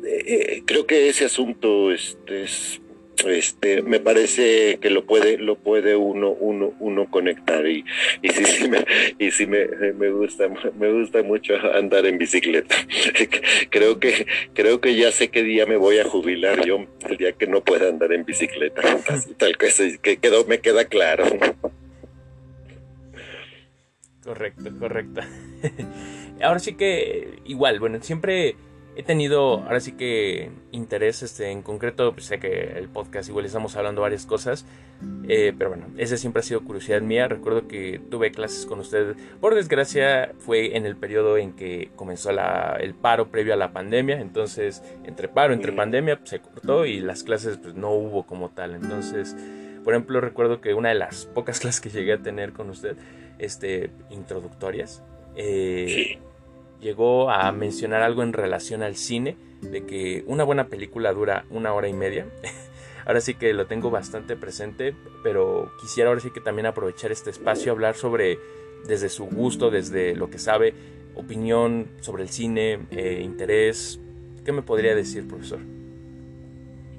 eh, creo que ese asunto este es este me parece que lo puede lo puede uno uno uno conectar y, y sí, sí me y sí me, me gusta me gusta mucho andar en bicicleta. Creo que creo que ya sé qué día me voy a jubilar yo el día que no pueda andar en bicicleta. Tal que, que quedó me queda claro. Correcto correcto. Ahora sí que igual bueno siempre he tenido ahora sí que interés este, en concreto, pues, sé que el podcast igual estamos hablando varias cosas, eh, pero bueno, esa siempre ha sido curiosidad mía. Recuerdo que tuve clases con usted, por desgracia fue en el periodo en que comenzó el paro previo a la pandemia, entonces entre paro, entre pandemia pues, se cortó y las clases pues no hubo como tal, entonces... Por ejemplo, recuerdo que una de las pocas clases que llegué a tener con usted, este, introductorias, eh, llegó a mencionar algo en relación al cine, de que una buena película dura una hora y media. ahora sí que lo tengo bastante presente, pero quisiera ahora sí que también aprovechar este espacio, hablar sobre, desde su gusto, desde lo que sabe, opinión sobre el cine, eh, interés. ¿Qué me podría decir, profesor?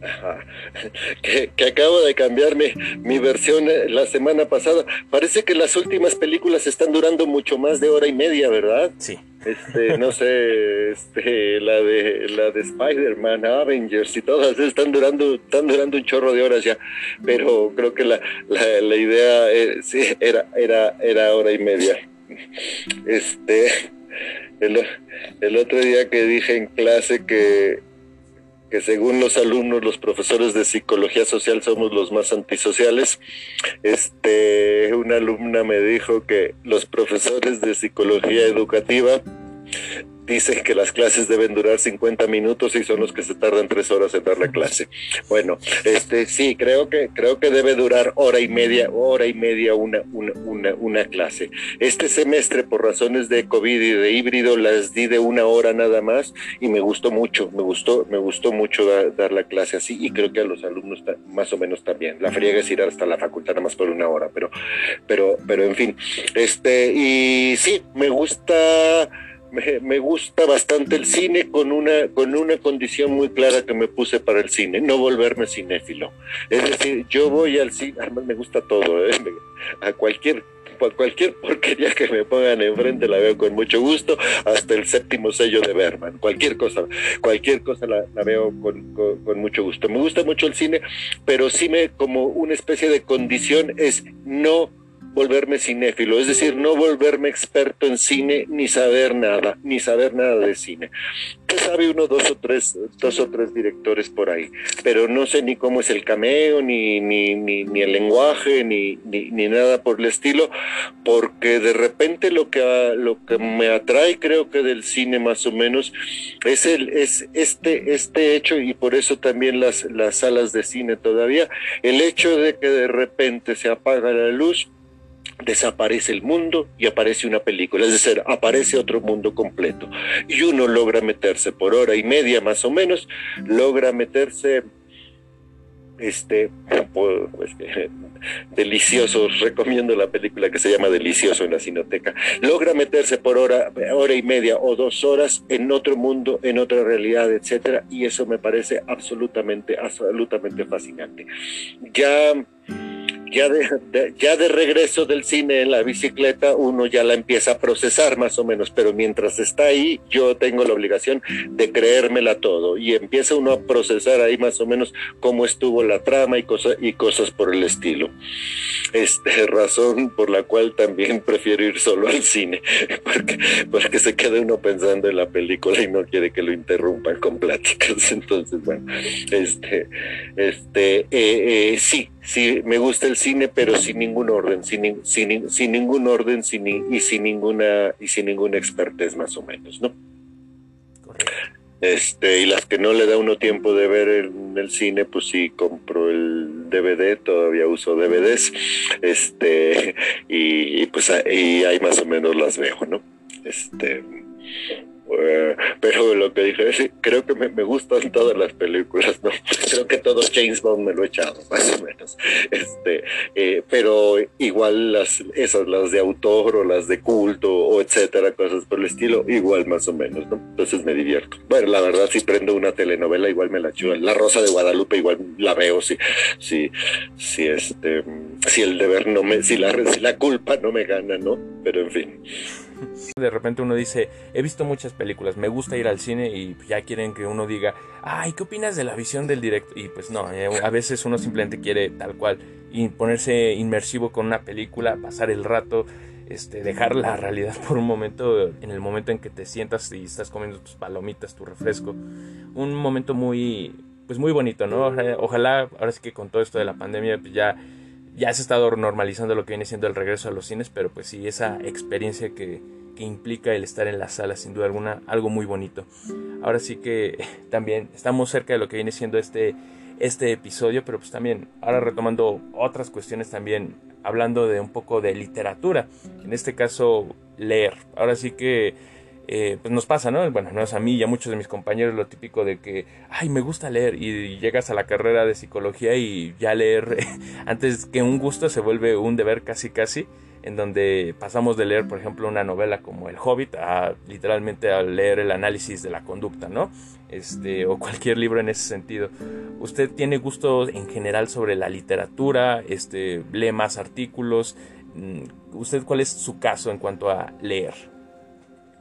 Que, que, acabo de cambiar mi, versión eh, la semana pasada. Parece que las últimas películas están durando mucho más de hora y media, ¿verdad? Sí. Este, no sé, este, la de la de Spider-Man, Avengers y todas están durando, están durando un chorro de horas ya. Pero creo que la, la, idea eh, sí, era, era, era hora y media. Este, el, el otro día que dije en clase que que según los alumnos, los profesores de psicología social somos los más antisociales. Este, una alumna me dijo que los profesores de psicología educativa dicen que las clases deben durar 50 minutos y son los que se tardan tres horas en dar la clase. Bueno, este sí, creo que creo que debe durar hora y media, hora y media una, una, una, clase. Este semestre, por razones de COVID y de híbrido, las di de una hora nada más y me gustó mucho, me gustó, me gustó mucho dar, la clase así y creo que a los alumnos más o menos también. La friega es ir hasta la facultad nada más por una hora, pero, pero, pero en fin, este, y sí, me gusta me, gusta bastante el cine con una, con una condición muy clara que me puse para el cine, no volverme cinéfilo. Es decir, yo voy al cine, además me gusta todo, ¿eh? a cualquier cualquier porquería que me pongan enfrente la veo con mucho gusto, hasta el séptimo sello de Berman, cualquier cosa, cualquier cosa la, veo con, con, mucho gusto. Me gusta mucho el cine, pero sí me como una especie de condición es no volverme cinéfilo, es decir, no volverme experto en cine ni saber nada, ni saber nada de cine. Que sabe uno dos o tres, dos o tres directores por ahí, pero no sé ni cómo es el cameo, ni, ni, ni, ni el lenguaje, ni, ni, ni, nada por el estilo, porque de repente lo que, lo que me atrae, creo que del cine más o menos, es el, es este, este hecho, y por eso también las, las salas de cine todavía, el hecho de que de repente se apaga la luz, desaparece el mundo y aparece una película, es decir, aparece otro mundo completo. Y uno logra meterse por hora y media más o menos, logra meterse este pues, delicioso. Recomiendo la película que se llama delicioso en la cinoteca. Logra meterse por hora hora y media o dos horas en otro mundo en otra realidad etcétera y eso me parece absolutamente absolutamente fascinante. Ya ya de, ya de regreso del cine en la bicicleta, uno ya la empieza a procesar más o menos, pero mientras está ahí, yo tengo la obligación de creérmela todo y empieza uno a procesar ahí más o menos cómo estuvo la trama y, cosas y cosas por el estilo. Este, razón por la cual también prefiero ir solo al cine, porque, porque se queda uno pensando en la película y no quiere que lo interrumpan con pláticas. Entonces, bueno, este, este, eh, eh, sí, sí, me gusta el cine, pero sin ningún orden, sin, sin, sin ningún orden sin, y sin ninguna y sin ninguna expertez más o menos, ¿no? Este, y las que no le da uno tiempo de ver en el cine, pues sí compro el DVD, todavía uso DVDs, este, y, y pues ahí, ahí más o menos las veo, ¿no? Este, eh, pero lo que dije es, creo que me, gustan todas las películas, ¿no? Creo que todo James Bond me lo he echado, más o menos. Este, eh, pero igual las, esas, las de autor o las de culto o etcétera, cosas por el estilo, igual más o menos, ¿no? Entonces me divierto. Bueno, la verdad, si prendo una telenovela, igual me la echo. La Rosa de Guadalupe, igual la veo, si, si, si este, si el deber no me, si la, si la culpa no me gana, ¿no? Pero en fin. De repente uno dice, he visto muchas películas, me gusta ir al cine y ya quieren que uno diga, ay, ¿qué opinas de la visión del directo? Y pues no, eh, a veces uno simplemente quiere tal cual y ponerse inmersivo con una película, pasar el rato, este, dejar la realidad por un momento, en el momento en que te sientas y estás comiendo tus palomitas, tu refresco. Un momento muy, pues muy bonito, ¿no? Ojalá, ahora sí que con todo esto de la pandemia, pues ya ya se estado normalizando lo que viene siendo el regreso a los cines, pero pues sí, esa experiencia que, que implica el estar en la sala, sin duda alguna, algo muy bonito. Ahora sí que también estamos cerca de lo que viene siendo este, este episodio, pero pues también ahora retomando otras cuestiones también, hablando de un poco de literatura, en este caso leer. Ahora sí que eh, pues nos pasa, ¿no? Bueno, no es a mí y a muchos de mis compañeros lo típico de que, ay, me gusta leer y llegas a la carrera de psicología y ya leer, antes que un gusto se vuelve un deber casi casi, en donde pasamos de leer, por ejemplo, una novela como El Hobbit a literalmente a leer el análisis de la conducta, ¿no? Este, o cualquier libro en ese sentido. ¿Usted tiene gusto en general sobre la literatura? Este, ¿Lee más artículos? Mm, ¿Usted cuál es su caso en cuanto a leer?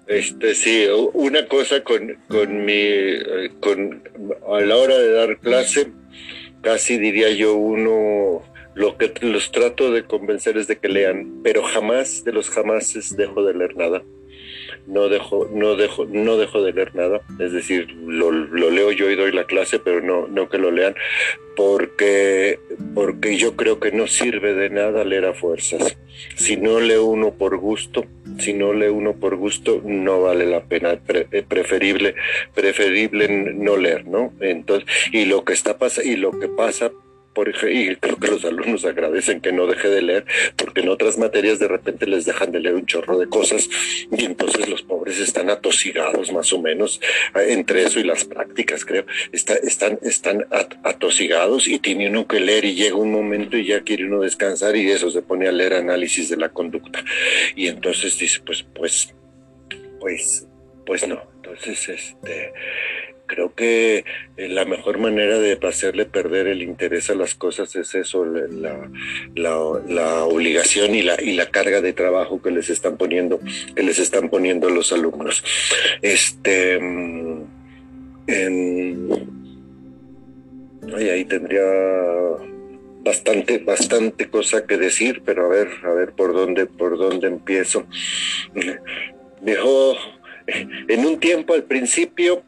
Este, sí, una cosa con, con mi, con, a la hora de dar clase, casi diría yo uno, lo que los trato de convencer es de que lean, pero jamás, de los jamases dejo de leer nada no dejo, no dejo, no dejo de leer nada, es decir, lo, leo yo y doy la clase, pero no, no que lo lean, porque, porque yo creo que no sirve de nada leer a fuerzas. Si no lee uno por gusto, si no lee uno por gusto, no vale la pena, es preferible, preferible no leer, ¿no? Entonces, y lo que está pasa, y lo que pasa y creo que los alumnos agradecen que no deje de leer, porque en otras materias de repente les dejan de leer un chorro de cosas y entonces los pobres están atosigados más o menos, eh, entre eso y las prácticas, creo, están, están atosigados y tiene uno que leer y llega un momento y ya quiere uno descansar y eso se pone a leer análisis de la conducta. Y entonces dice, pues, pues, pues pues no. Entonces, este, creo que eh, la mejor manera de hacerle perder el interés a las cosas es eso, la, la, obligación y la, y la carga de trabajo que les están poniendo, que les están poniendo los alumnos. Este, mm, ahí tendría bastante, bastante cosa que decir, pero a ver, a ver por dónde, por dónde empiezo. Dejó en un tiempo al principio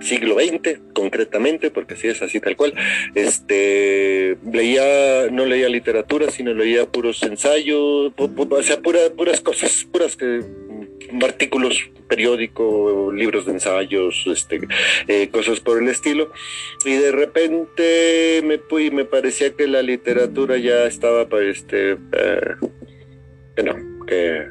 siglo XX, concretamente, porque sí es así tal cual, este, leía, no leía literatura, sino leía puros ensayos, o sea, puras cosas, puras que artículos periódicos, libros de ensayos, este, eh, cosas por el estilo. Y de repente me, me parecía que la literatura ya estaba, pues, este, eh, que,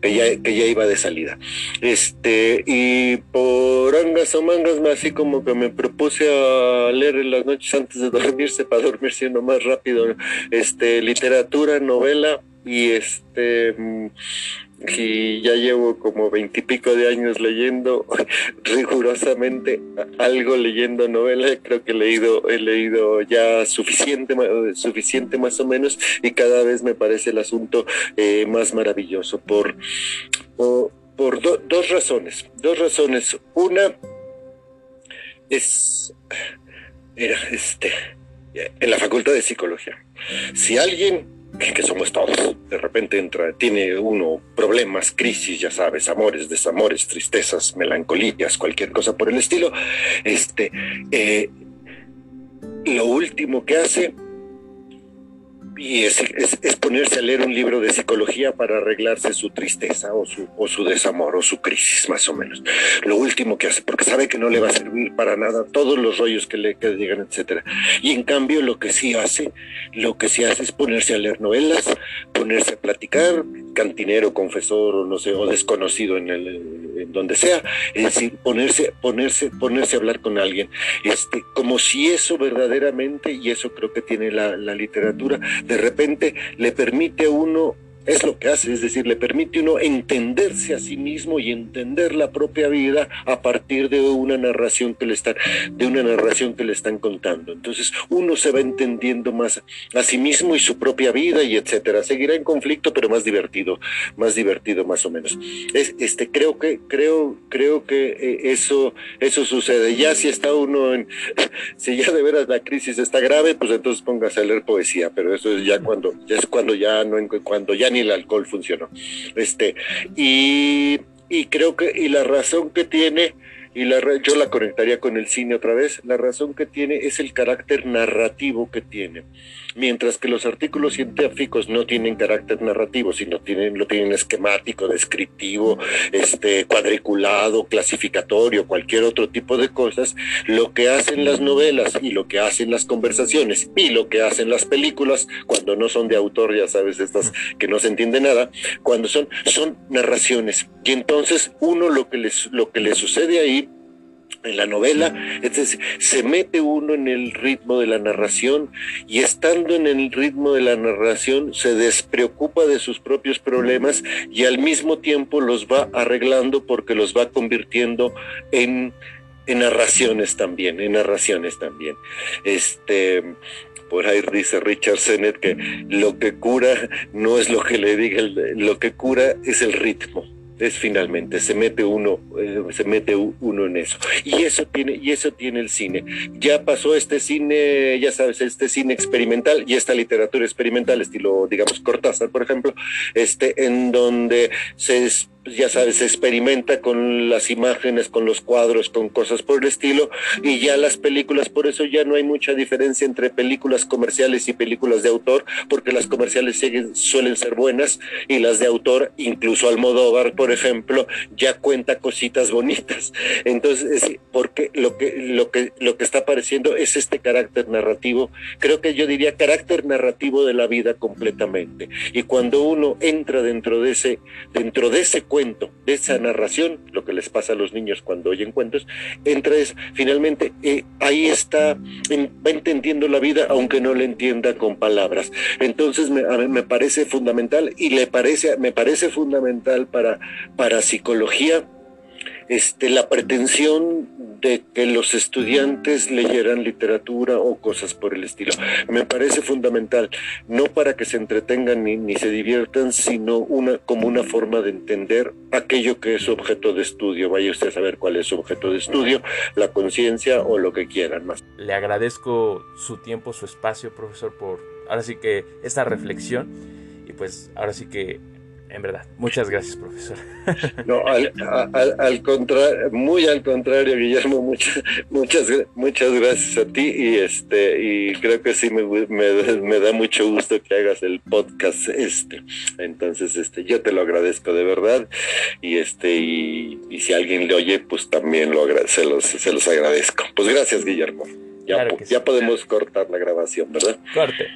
que, ya, que ya iba de salida. Este, y por angas o mangas, así como que me propuse a leer en las noches antes de dormirse, para dormir siendo más rápido, este, literatura, novela, y este y ya llevo como veintipico de años leyendo rigurosamente algo leyendo novela. Creo que he leído he leído ya suficiente suficiente más o menos y cada vez me parece el asunto eh, más maravilloso por por, dos razones. Dos razones. Una es era este en la facultad de psicología. Si alguien que somos todos. De repente entra, tiene uno problemas, crisis, ya sabes, amores, desamores, tristezas, melancolías, cualquier cosa por el estilo. Este, eh, lo último que hace y es, ponerse a leer un libro de psicología para arreglarse su tristeza o su, o su desamor o su crisis, más o menos. Lo último que hace, porque sabe que no le va a servir para nada todos los rollos que le que digan, etcétera. Y en cambio, lo que sí hace, lo que sí hace es ponerse a leer novelas, ponerse a platicar, cantinero, confesor, o no sé, o desconocido en el en donde sea, es decir, ponerse, ponerse, ponerse a hablar con alguien, este, como si eso verdaderamente, y eso creo que tiene la, la literatura, de repente le permite a uno es lo que hace, es decir, le permite uno entenderse a sí mismo y entender la propia vida a partir de una narración que le están, de una narración que le están contando. Entonces, uno se va entendiendo más a sí mismo y su propia vida y etcétera. Seguirá en conflicto, pero más divertido, más divertido más o menos. Es, este, creo que, creo, creo que eh, eso, eso sucede. Ya si está uno en, si ya de veras la crisis está grave, pues entonces póngase a leer poesía, pero eso es ya cuando, ya es cuando ya no, cuando ya ni el alcohol funcionó. Este, y, y creo que, y la razón que tiene, y la, yo la conectaría con el cine otra vez, la razón que tiene es el carácter narrativo que tiene. Mientras que los artículos científicos no tienen carácter narrativo, sino tienen, lo tienen esquemático, descriptivo, este, cuadriculado, clasificatorio, cualquier otro tipo de cosas, lo que hacen las novelas y lo que hacen las conversaciones y lo que hacen las películas, cuando no son de autor, ya sabes, estas que no se entiende nada, cuando son, son narraciones. Y entonces uno lo que les, lo que le sucede ahí en la novela, entonces se mete uno en el ritmo de la narración y estando en el ritmo de la narración se despreocupa de sus propios problemas y al mismo tiempo los va arreglando porque los va convirtiendo en, en narraciones también, en narraciones también. Este, por ahí dice Richard Sennett que lo que cura no es lo que le diga, lo que cura es el ritmo es finalmente se mete uno eh, se mete uno en eso. Y eso tiene y eso tiene el cine. Ya pasó este cine ya sabes este cine experimental y esta literatura experimental estilo digamos Cortázar por ejemplo este en donde se ya sabes, experimenta con las imágenes, con los cuadros, con cosas por el estilo, y ya las películas, por eso ya no hay mucha diferencia entre películas comerciales y películas de autor, porque las comerciales suelen ser buenas y las de autor, incluso Almodóvar, por ejemplo, ya cuenta cositas bonitas. Entonces, porque lo que, lo que, lo que está apareciendo es este carácter narrativo, creo que yo diría carácter narrativo de la vida completamente. Y cuando uno entra dentro de ese, dentro de ese cuento, de esa narración, lo que les pasa a los niños cuando oyen cuentos, entra es, finalmente, eh, ahí está, va entendiendo la vida, aunque no le entienda con palabras. Entonces me, me parece fundamental y le parece, me parece fundamental para, para psicología este, la pretensión de que los estudiantes leyeran literatura o cosas por el estilo. Me parece fundamental, no para que se entretengan ni, ni se diviertan, sino una, como una forma de entender aquello que es objeto de estudio. Vaya usted a saber cuál es su objeto de estudio, la conciencia o lo que quieran más. Le agradezco su tiempo, su espacio, profesor, por ahora sí que esta reflexión. Y pues ahora sí que en verdad. Muchas gracias, profesor. No, al, contrario, muy al contrario, Guillermo, muchas, muchas, muchas gracias a ti y este, y creo que sí me, me, da mucho gusto que hagas el podcast este. Entonces, este, yo te lo agradezco de verdad y este, y, si alguien le oye, pues también lo se los, se los agradezco. Pues gracias, Guillermo. Ya, ya podemos cortar la grabación, ¿verdad? Corte.